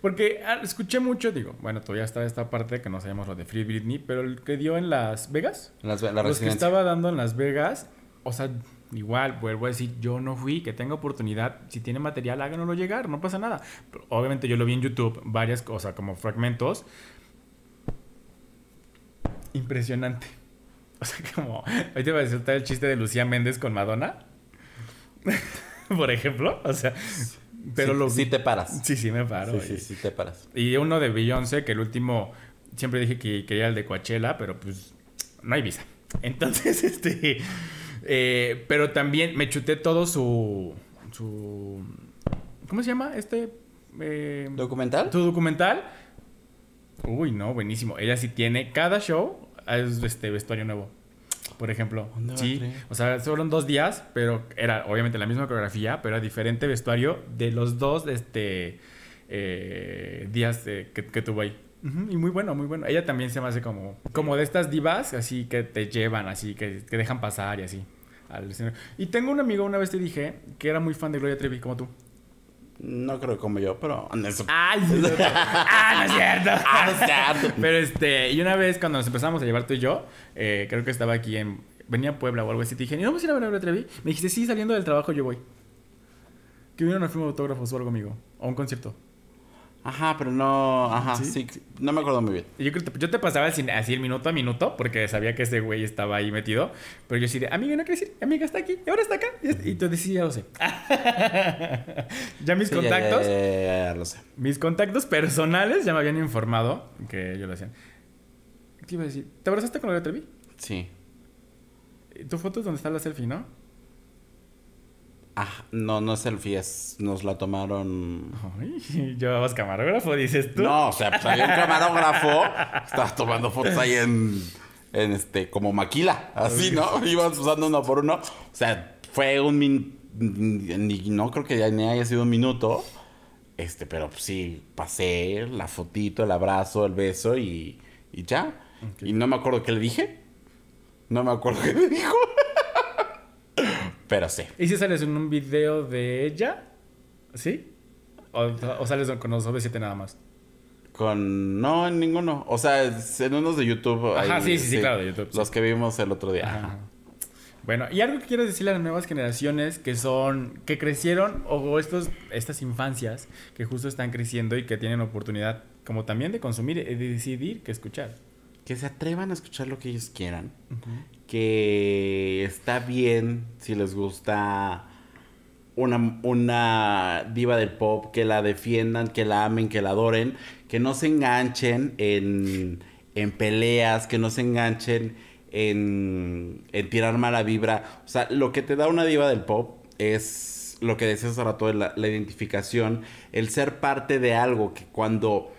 Porque ah, escuché mucho, digo, bueno, todavía está esta parte que no sabemos lo de Free Britney, pero el que dio en Las Vegas, Las- la los que estaba dando en Las Vegas, o sea, igual, vuelvo a decir, yo no fui, que tenga oportunidad, si tiene material, háganoslo llegar, no pasa nada. Pero, obviamente yo lo vi en YouTube, varias cosas, como fragmentos. Impresionante. O sea, como, ahorita iba a decir está el chiste de Lucía Méndez con Madonna. Por ejemplo, o sea, pero Sí- lo sí te paras. Sí, sí me paro. Sí, sí, y- sí te paras. y uno de Beyoncé, que el último, siempre dije que quería el de Coachella, pero pues no hay visa. Entonces, este... eh, pero también me chuté todo su... su ¿Cómo se llama? Este... eh, ¿Documental? tu documental. Uy, no, buenísimo. Ella sí tiene... Cada show es este vestuario nuevo. Por ejemplo. ¿Dónde va a Sí. O sea, fueron dos días, pero era obviamente la misma coreografía, pero era diferente vestuario de los dos este, eh, días eh, que, que tuvo ahí. Y muy bueno, muy bueno. Ella también se me hace como, como de estas divas, así que te llevan, así que te dejan pasar y así. al. Y tengo un amigo, una vez te dije, que era muy fan de Gloria Trevi, como tú. No creo como yo, pero... Eso- ¡Ay! ¡Ah, no es cierto! Ah, no es cierto. Pero este, y una vez cuando nos empezamos a llevar tú y yo, eh, creo que estaba aquí en. Venía a Puebla o algo así. Te dije, ¿y no vamos a ir a ver a Trevi? Me dijiste, sí, saliendo del trabajo yo voy. Que vino una firma de autógrafos o algo, amigo. O un concierto. Ajá, pero no... Ajá, ¿Sí? sí. no me acuerdo muy bien. Yo, yo te pasaba así, así el minuto a minuto, porque sabía que ese güey estaba ahí metido. Pero yo sí de, amiga, no quieres ir, amiga está aquí, y ahora está acá. Y, y tú decías, ya lo sé. ya mis Sí, contactos. Ya, ya, ya, ya lo sé. Mis contactos personales ya me habían informado que yo lo hacía. ¿Qué iba a decir? ¿Te abrazaste con Gloria Trevi? Sí. Tu foto es donde está la selfie, ¿no? Ah, no, no es selfie, es, nos la tomaron... Ay, ¿Llevabas camarógrafo, dices tú? No, o sea, pues había un camarógrafo, estaba tomando fotos ahí en, en este, como maquila, así, ¿no? Ibas usando uno por uno. O sea, fue un min, no creo que ya ni haya sido un minuto. Este, pero pues sí, pasé la fotito, el abrazo, el beso y, y ya. Y no me acuerdo qué le dije. No me acuerdo qué le dijo. Pero sí. ¿Y si sales en un video de ella? ¿Sí? ¿O, o sales con los OV7 nada más? Con. No, en ninguno. O sea, en unos de YouTube. Ajá, sí, sí, sí, claro, de YouTube, Los que vimos el otro día. Ajá. Bueno, y algo que quieres decirle a las nuevas generaciones que son, que crecieron, o estos, estas infancias que justo están creciendo y que tienen oportunidad como también de consumir y de decidir qué escuchar. Que se atrevan a escuchar lo que ellos quieran. Que está bien si les gusta una, una diva del pop, que la defiendan, que la amen, que la adoren, que no se enganchen en, en peleas, que no se enganchen en, en tirar mala vibra. O sea, lo que te da una diva del pop es lo que decías hace rato la, la identificación, el ser parte de algo que cuando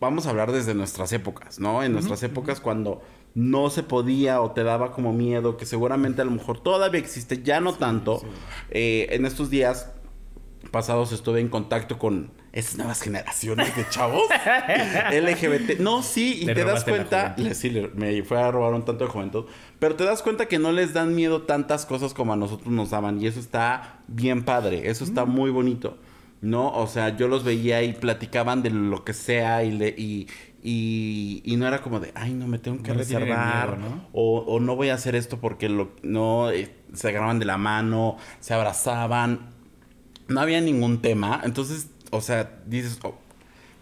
vamos a hablar desde nuestras épocas, ¿no? En nuestras épocas cuando no se podía o te daba como miedo, que seguramente a lo mejor todavía existe, ya no tanto. Eh, en estos días pasados estuve en contacto con esas nuevas generaciones de chavos LGBT. No, sí, y Le te das cuenta, le- sí, le- me fue a robar un tanto de juventud, pero te das cuenta que no les dan miedo tantas cosas como a nosotros nos daban y eso está bien padre, eso está Mm. muy bonito. ¿No? O sea, yo los veía y platicaban de lo que sea y, le, y, y, y no era como de, ay, no, me tengo que No reservar miedo, ¿no? o, o no voy a hacer esto porque lo, no, eh, se agarraban de la mano, se abrazaban, no había ningún tema, entonces, o sea, dices, oh,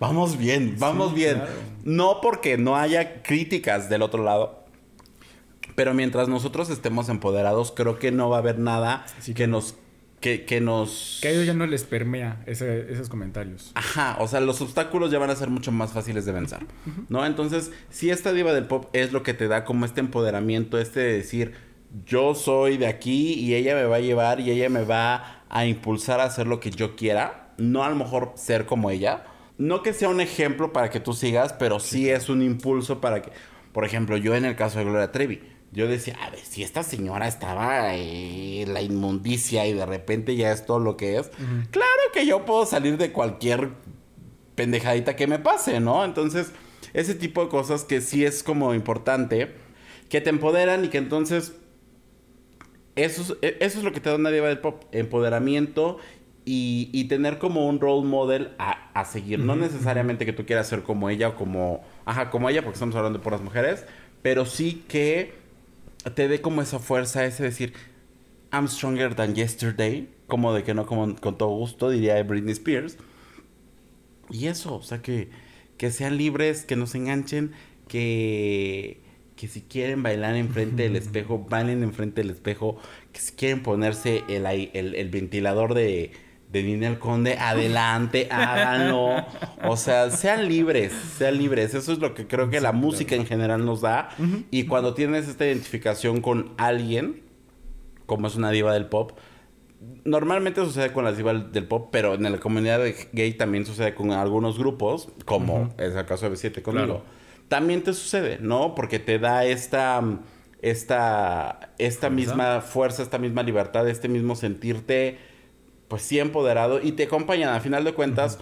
vamos bien, vamos Sí, bien. claro. No porque no haya críticas del otro lado, pero mientras nosotros estemos empoderados, creo que no va a haber nada Sí, que nos... Que, que nos... Que a ellos ya no les permea ese- esos comentarios. Ajá, o sea, los obstáculos ya van a ser mucho más fáciles de vencer, ¿no? Entonces, si esta diva del pop es lo que te da como este empoderamiento, este de decir, yo soy de aquí y ella me va a llevar y ella me va a impulsar a hacer lo que yo quiera, no a lo mejor ser como ella, no que sea un ejemplo para que tú sigas, pero sí es un impulso para que, por ejemplo, yo en el caso de Gloria Trevi, yo decía, a ver, si esta señora estaba eh, en la inmundicia y de repente ya es todo lo que es, claro que yo puedo salir de cualquier pendejadita que me pase, ¿no? Entonces, ese tipo de cosas que sí es como importante, que te empoderan y que entonces, eso es, e- eso es lo que te da una diva del pop, empoderamiento y, y tener como un role model a, a seguir. No necesariamente que tú quieras ser como ella o como, ajá, como ella, porque estamos hablando de puras mujeres, pero sí que te dé como esa fuerza, ese decir, I'm stronger than yesterday, como de que no como con todo gusto, diría Britney Spears. Y eso, o sea, que, que sean libres, que no se enganchen, que, que si quieren bailar enfrente del espejo, bailen enfrente del espejo, que si quieren ponerse el, el ventilador de, de Ninel Conde, adelante, háganlo. O sea, sean libres, sean libres. Eso es lo que creo que la música en general nos da. Y cuando tienes esta identificación con alguien, como es una diva del pop, normalmente sucede con las divas del pop, pero en la comunidad gay también sucede con algunos grupos, como es el caso de B7 conmigo. Claro. También te sucede, ¿no? Porque te da esta, esta, esta misma fuerza, esta misma libertad, este mismo sentirte, pues sí empoderado y te acompañan. A final de cuentas,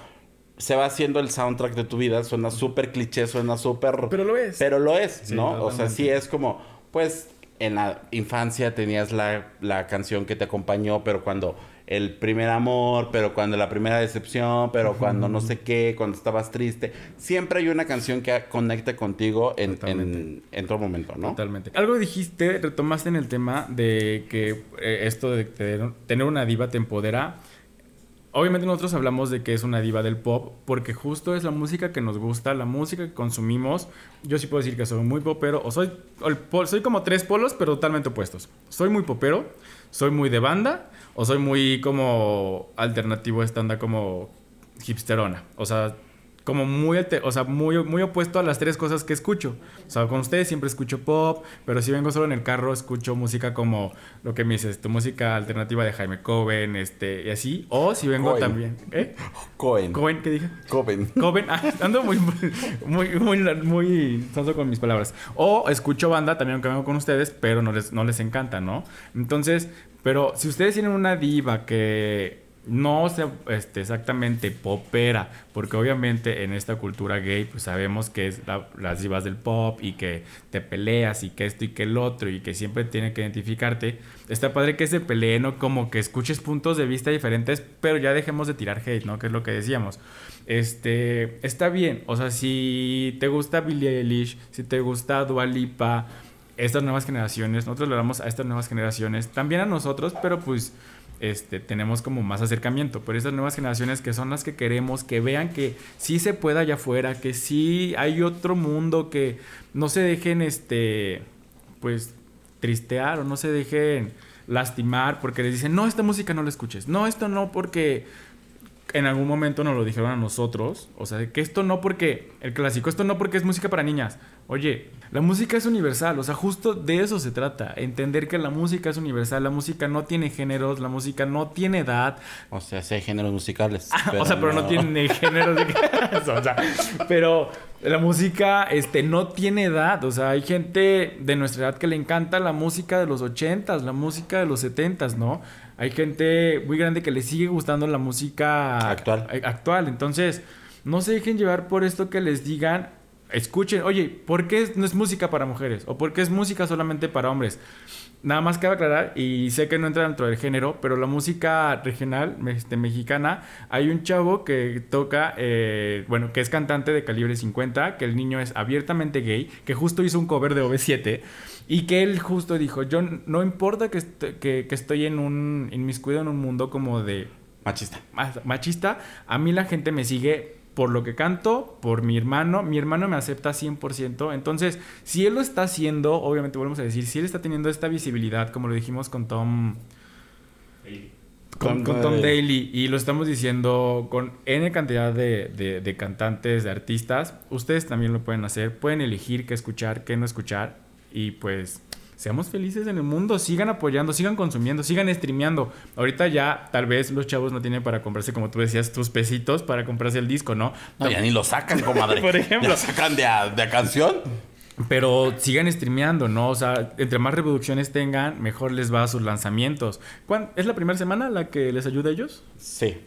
se va haciendo el soundtrack de tu vida. Suena súper cliché, suena súper... Pero lo es. Pero lo es, Sí, ¿no? O sea, sí es como, pues, en la infancia tenías la, la canción que te acompañó, pero cuando el primer amor, pero cuando la primera decepción, pero cuando no sé qué, cuando estabas triste, siempre hay una canción que conecta contigo en, en, en todo momento, ¿no? Totalmente. Algo dijiste, retomaste en el tema de que eh, esto de tener, tener una diva te empodera. Obviamente nosotros hablamos de que es una diva del pop porque justo es la música que nos gusta, la música que consumimos. Yo sí puedo decir que soy muy popero o soy, o el pol- soy como tres polos pero totalmente opuestos. Soy muy popero, soy muy de banda o soy muy como alternativo estándar como hipsterona. O sea, como muy, o sea, muy, muy opuesto a las tres cosas que escucho. O sea, con ustedes siempre escucho pop, pero si vengo solo en el carro escucho música como lo que me dices, tu música alternativa de Jaime Coven, este, y así. O si vengo Cohen. también, ¿eh? Cohen. Coven, ¿qué dije? Coven. Coven, ah, ando muy, muy, muy, muy con mis palabras. O escucho banda también, aunque vengo con ustedes, pero no les, no les encanta, ¿no? Entonces, pero si ustedes tienen una diva que no sea este, exactamente popera, porque obviamente en esta cultura gay, pues sabemos que es la- las divas del pop y que te peleas y que esto y que el otro y que siempre tiene que identificarte. Está padre que se peleen o como que escuches puntos de vista diferentes, pero ya dejemos de tirar hate, ¿no? Que es lo que decíamos. Este, está bien, o sea, si te gusta Billie Eilish, si te gusta Dua Lipa, estas nuevas generaciones, nosotros le damos a estas nuevas generaciones, también a nosotros, pero pues este, tenemos como más acercamiento. Pero estas nuevas generaciones que son las que queremos, que vean que sí se puede allá afuera, que sí hay otro mundo, que no se dejen, este, pues, tristear o no se dejen lastimar porque les dicen, no, esta música no la escuches, no, esto no porque en algún momento nos lo dijeron a nosotros. O sea, que esto no porque, el clásico, esto no porque es música para niñas. Oye, la música es universal, o sea, justo de eso se trata. Entender que la música es universal, la música no tiene géneros, la música no tiene edad. O sea, sí hay géneros musicales. o sea, pero no, tiene géneros de o sea, pero la música este, no tiene edad. O sea, hay gente de nuestra edad que le encanta la música de los 80s, la música de los 70s, ¿no? Hay gente muy grande que le sigue gustando la música Actual. a- actual. Entonces, no se dejen llevar por esto que les digan. Escuchen, oye, ¿por qué no es música para mujeres? ¿O por qué es música solamente para hombres? Nada más cabe aclarar, y sé que no entra dentro del género, pero la música regional este, mexicana, hay un chavo que toca, eh, bueno, que es cantante de calibre 50, que el niño es abiertamente gay, que justo hizo un cover de OV7, y que él justo dijo, yo no importa que, est- que, que estoy en un, inmiscuido en un mundo como de Machista. ma- machista, a mí la gente me sigue por lo que canto, por mi hermano, mi hermano me acepta 100%, entonces, si él lo está haciendo, obviamente volvemos a decir, si él está teniendo esta visibilidad, como lo dijimos con Tom... Con, Tom con Tom Daly. Daly y lo estamos diciendo con N cantidad de, de- de cantantes, de artistas, ustedes también lo pueden hacer, pueden elegir qué escuchar, qué no escuchar y pues seamos felices en el mundo, sigan apoyando, sigan consumiendo, sigan streameando. Ahorita ya tal vez los chavos no tienen para comprarse, como tú decías, tus pesitos para comprarse el disco, ¿no? No, ya ni lo sacan, comadre. Por ejemplo. Ya sacan de a, de a canción. Pero sigan streameando, ¿no? O sea, entre más reproducciones tengan, mejor les va a sus lanzamientos. ¿Cuán- ¿Es la primera semana la que les ayuda a ellos? Sí.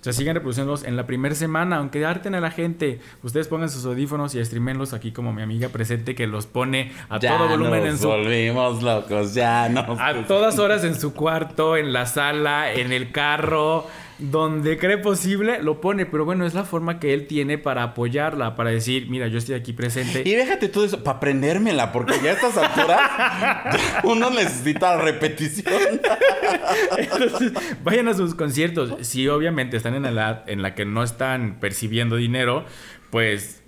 O sea, sigan reproduciéndolos en la primera semana, aunque harten a la gente. Ustedes pongan sus audífonos y streamenlos aquí como mi amiga presente que los pone a ya todo volumen nos en su... volvimos locos, ya nos... A todas horas en su cuarto, en la sala, en el carro, donde cree posible, lo pone. Pero bueno, es la forma que él tiene para apoyarla, para decir, mira, yo estoy aquí presente. Y déjate todo eso para aprendérmela, porque ya a estas alturas uno necesita repetición. Entonces, vayan a sus conciertos. Si obviamente están en la edad en la que no están percibiendo dinero, pues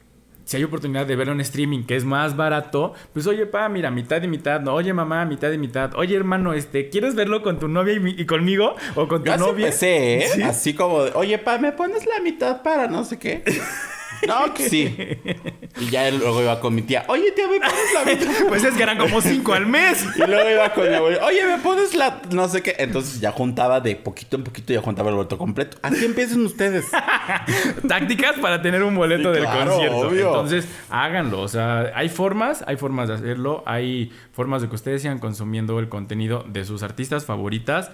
si hay oportunidad de verlo en streaming que es más barato, pues oye, pa, mira, mitad y mitad, no, oye, mamá, mitad y mitad. Oye, hermano, este, ¿quieres verlo con tu novia y, mi- y conmigo o con tu Yo novia? empecé, ¿eh? ¿Sí? Así como, oye, pa, ¿me pones la mitad para no sé qué? No, que sí. Y ya luego iba con mi tía, oye, tía, ¿me pones la mitad? Pues es que eran como cinco al mes. Y luego iba con mi abuelo, oye, ¿me pones la no sé qué? Entonces ya juntaba de poquito en poquito, ya juntaba el boleto completo. Así empiecen ustedes. tácticas para tener un boleto Sí, del claro, concierto. obvio. Entonces, háganlo. O sea, hay formas, hay formas de hacerlo. Hay formas de que ustedes sigan consumiendo el contenido de sus artistas favoritas.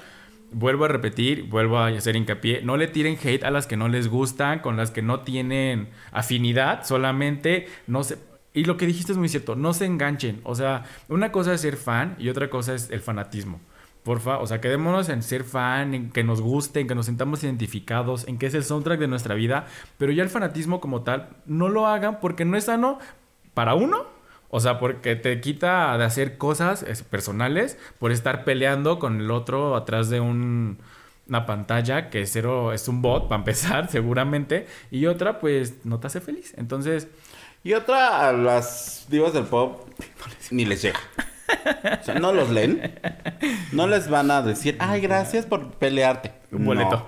Vuelvo a repetir, vuelvo a hacer hincapié. No le tiren hate a las que no les gustan, con las que no tienen afinidad. Solamente no se. Y lo que dijiste es muy cierto, no se enganchen. O sea, una cosa es ser fan y otra cosa es el fanatismo. Porfa, o sea, quedémonos en ser fan, en que nos guste, en que nos sintamos identificados, en que es el soundtrack de nuestra vida, pero ya el fanatismo como tal, no lo hagan porque no es sano para uno, o sea, porque te quita de hacer cosas personales por estar peleando con el otro atrás de un- una pantalla que cero es un bot para empezar, seguramente, y otra pues no te hace feliz. Entonces, Y otra, a las divas del pop ni les llega. O sea, no los leen. No les van a decir, ay, gracias por pelearte. Un boleto. No,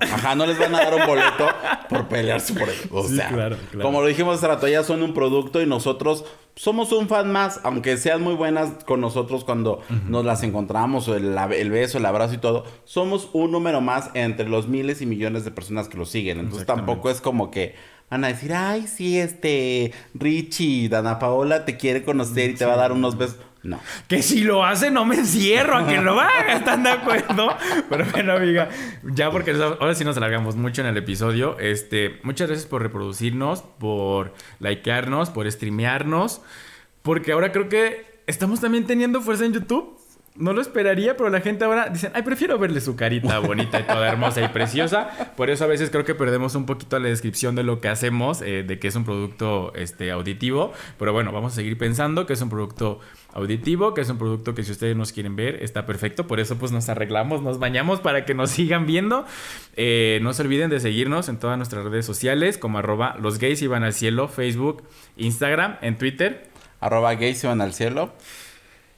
ajá, no les van a dar un boleto por pelearse por ellos. O Sí, sea, claro, claro. como lo dijimos hace rato, ellas son un producto y nosotros somos un fan más, aunque sean muy buenas con nosotros cuando nos las encontramos, o el, el beso, el abrazo y todo, somos un número más entre los miles y millones de personas que lo siguen. Entonces tampoco es como que van a decir, ay, sí, este, Richie, Dana Paola te quiere conocer y te va a dar unos besos. No. Que si lo hace, no me encierro a que lo haga. ¿Están de acuerdo? Pero bueno, amiga, ya porque ahora sí nos alargamos mucho en el episodio. Este, muchas gracias por reproducirnos, por likearnos, por streamearnos. Porque ahora creo que estamos también teniendo fuerza en YouTube. No lo esperaría, pero la gente ahora dicen, ay, prefiero verle su carita bonita y toda hermosa y preciosa. Por eso a veces creo que perdemos un poquito la descripción de lo que hacemos, eh, de que es un producto este, auditivo. Pero bueno, vamos a seguir pensando que es un producto auditivo, que es un producto que si ustedes nos quieren ver está perfecto. Por eso pues nos arreglamos, nos bañamos para que nos sigan viendo. Eh, no se olviden de seguirnos en todas nuestras redes sociales como arroba los gays iban al cielo, Facebook, Instagram, en Twitter. Arroba gays van al cielo.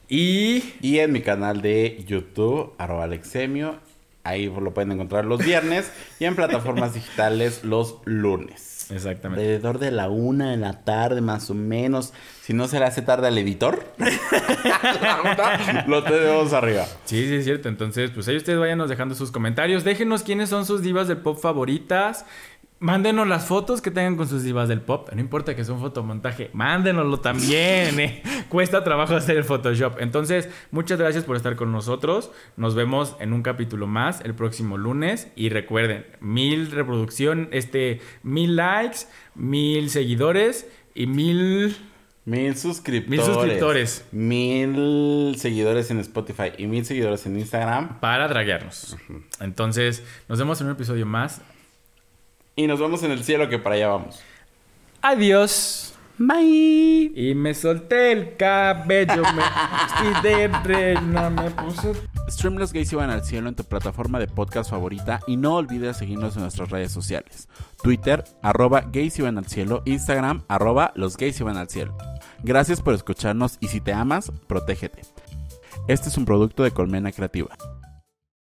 Y Y en mi canal de YouTube, arroba Alexemio. Ahí lo pueden encontrar los viernes. y en plataformas digitales los lunes. Exactamente. Alrededor de la una de la tarde, más o menos. Si no se le hace tarde al editor, lo tenemos arriba. Sí, sí, es cierto. Entonces, pues ahí ustedes váyanos dejando sus comentarios. Déjenos quiénes son sus divas del pop favoritas. Mándenos las fotos que tengan con sus divas del pop. No importa que sea un fotomontaje, mándenoslo también. eh. Cuesta trabajo hacer el Photoshop. Entonces, muchas gracias por estar con nosotros. Nos vemos en un capítulo más el próximo lunes. Y recuerden, mil reproducción, este, mil likes, mil seguidores y mil... Mil suscriptores. Mil suscriptores. Mil seguidores en Spotify y mil seguidores en Instagram. para draguearnos. Entonces, nos vemos en un episodio más. Y nos vemos en el cielo que para allá vamos. Adiós. Bye. Y me solté el cabello, me de reina, me puse... Stream Los Gays Iban al Cielo en tu plataforma de podcast favorita y no olvides seguirnos en nuestras redes sociales. Twitter, arroba gays iban al cielo, Instagram, arroba los gays iban al cielo. Gracias por escucharnos y si te amas, protégete. Este es un producto de Colmena Creativa.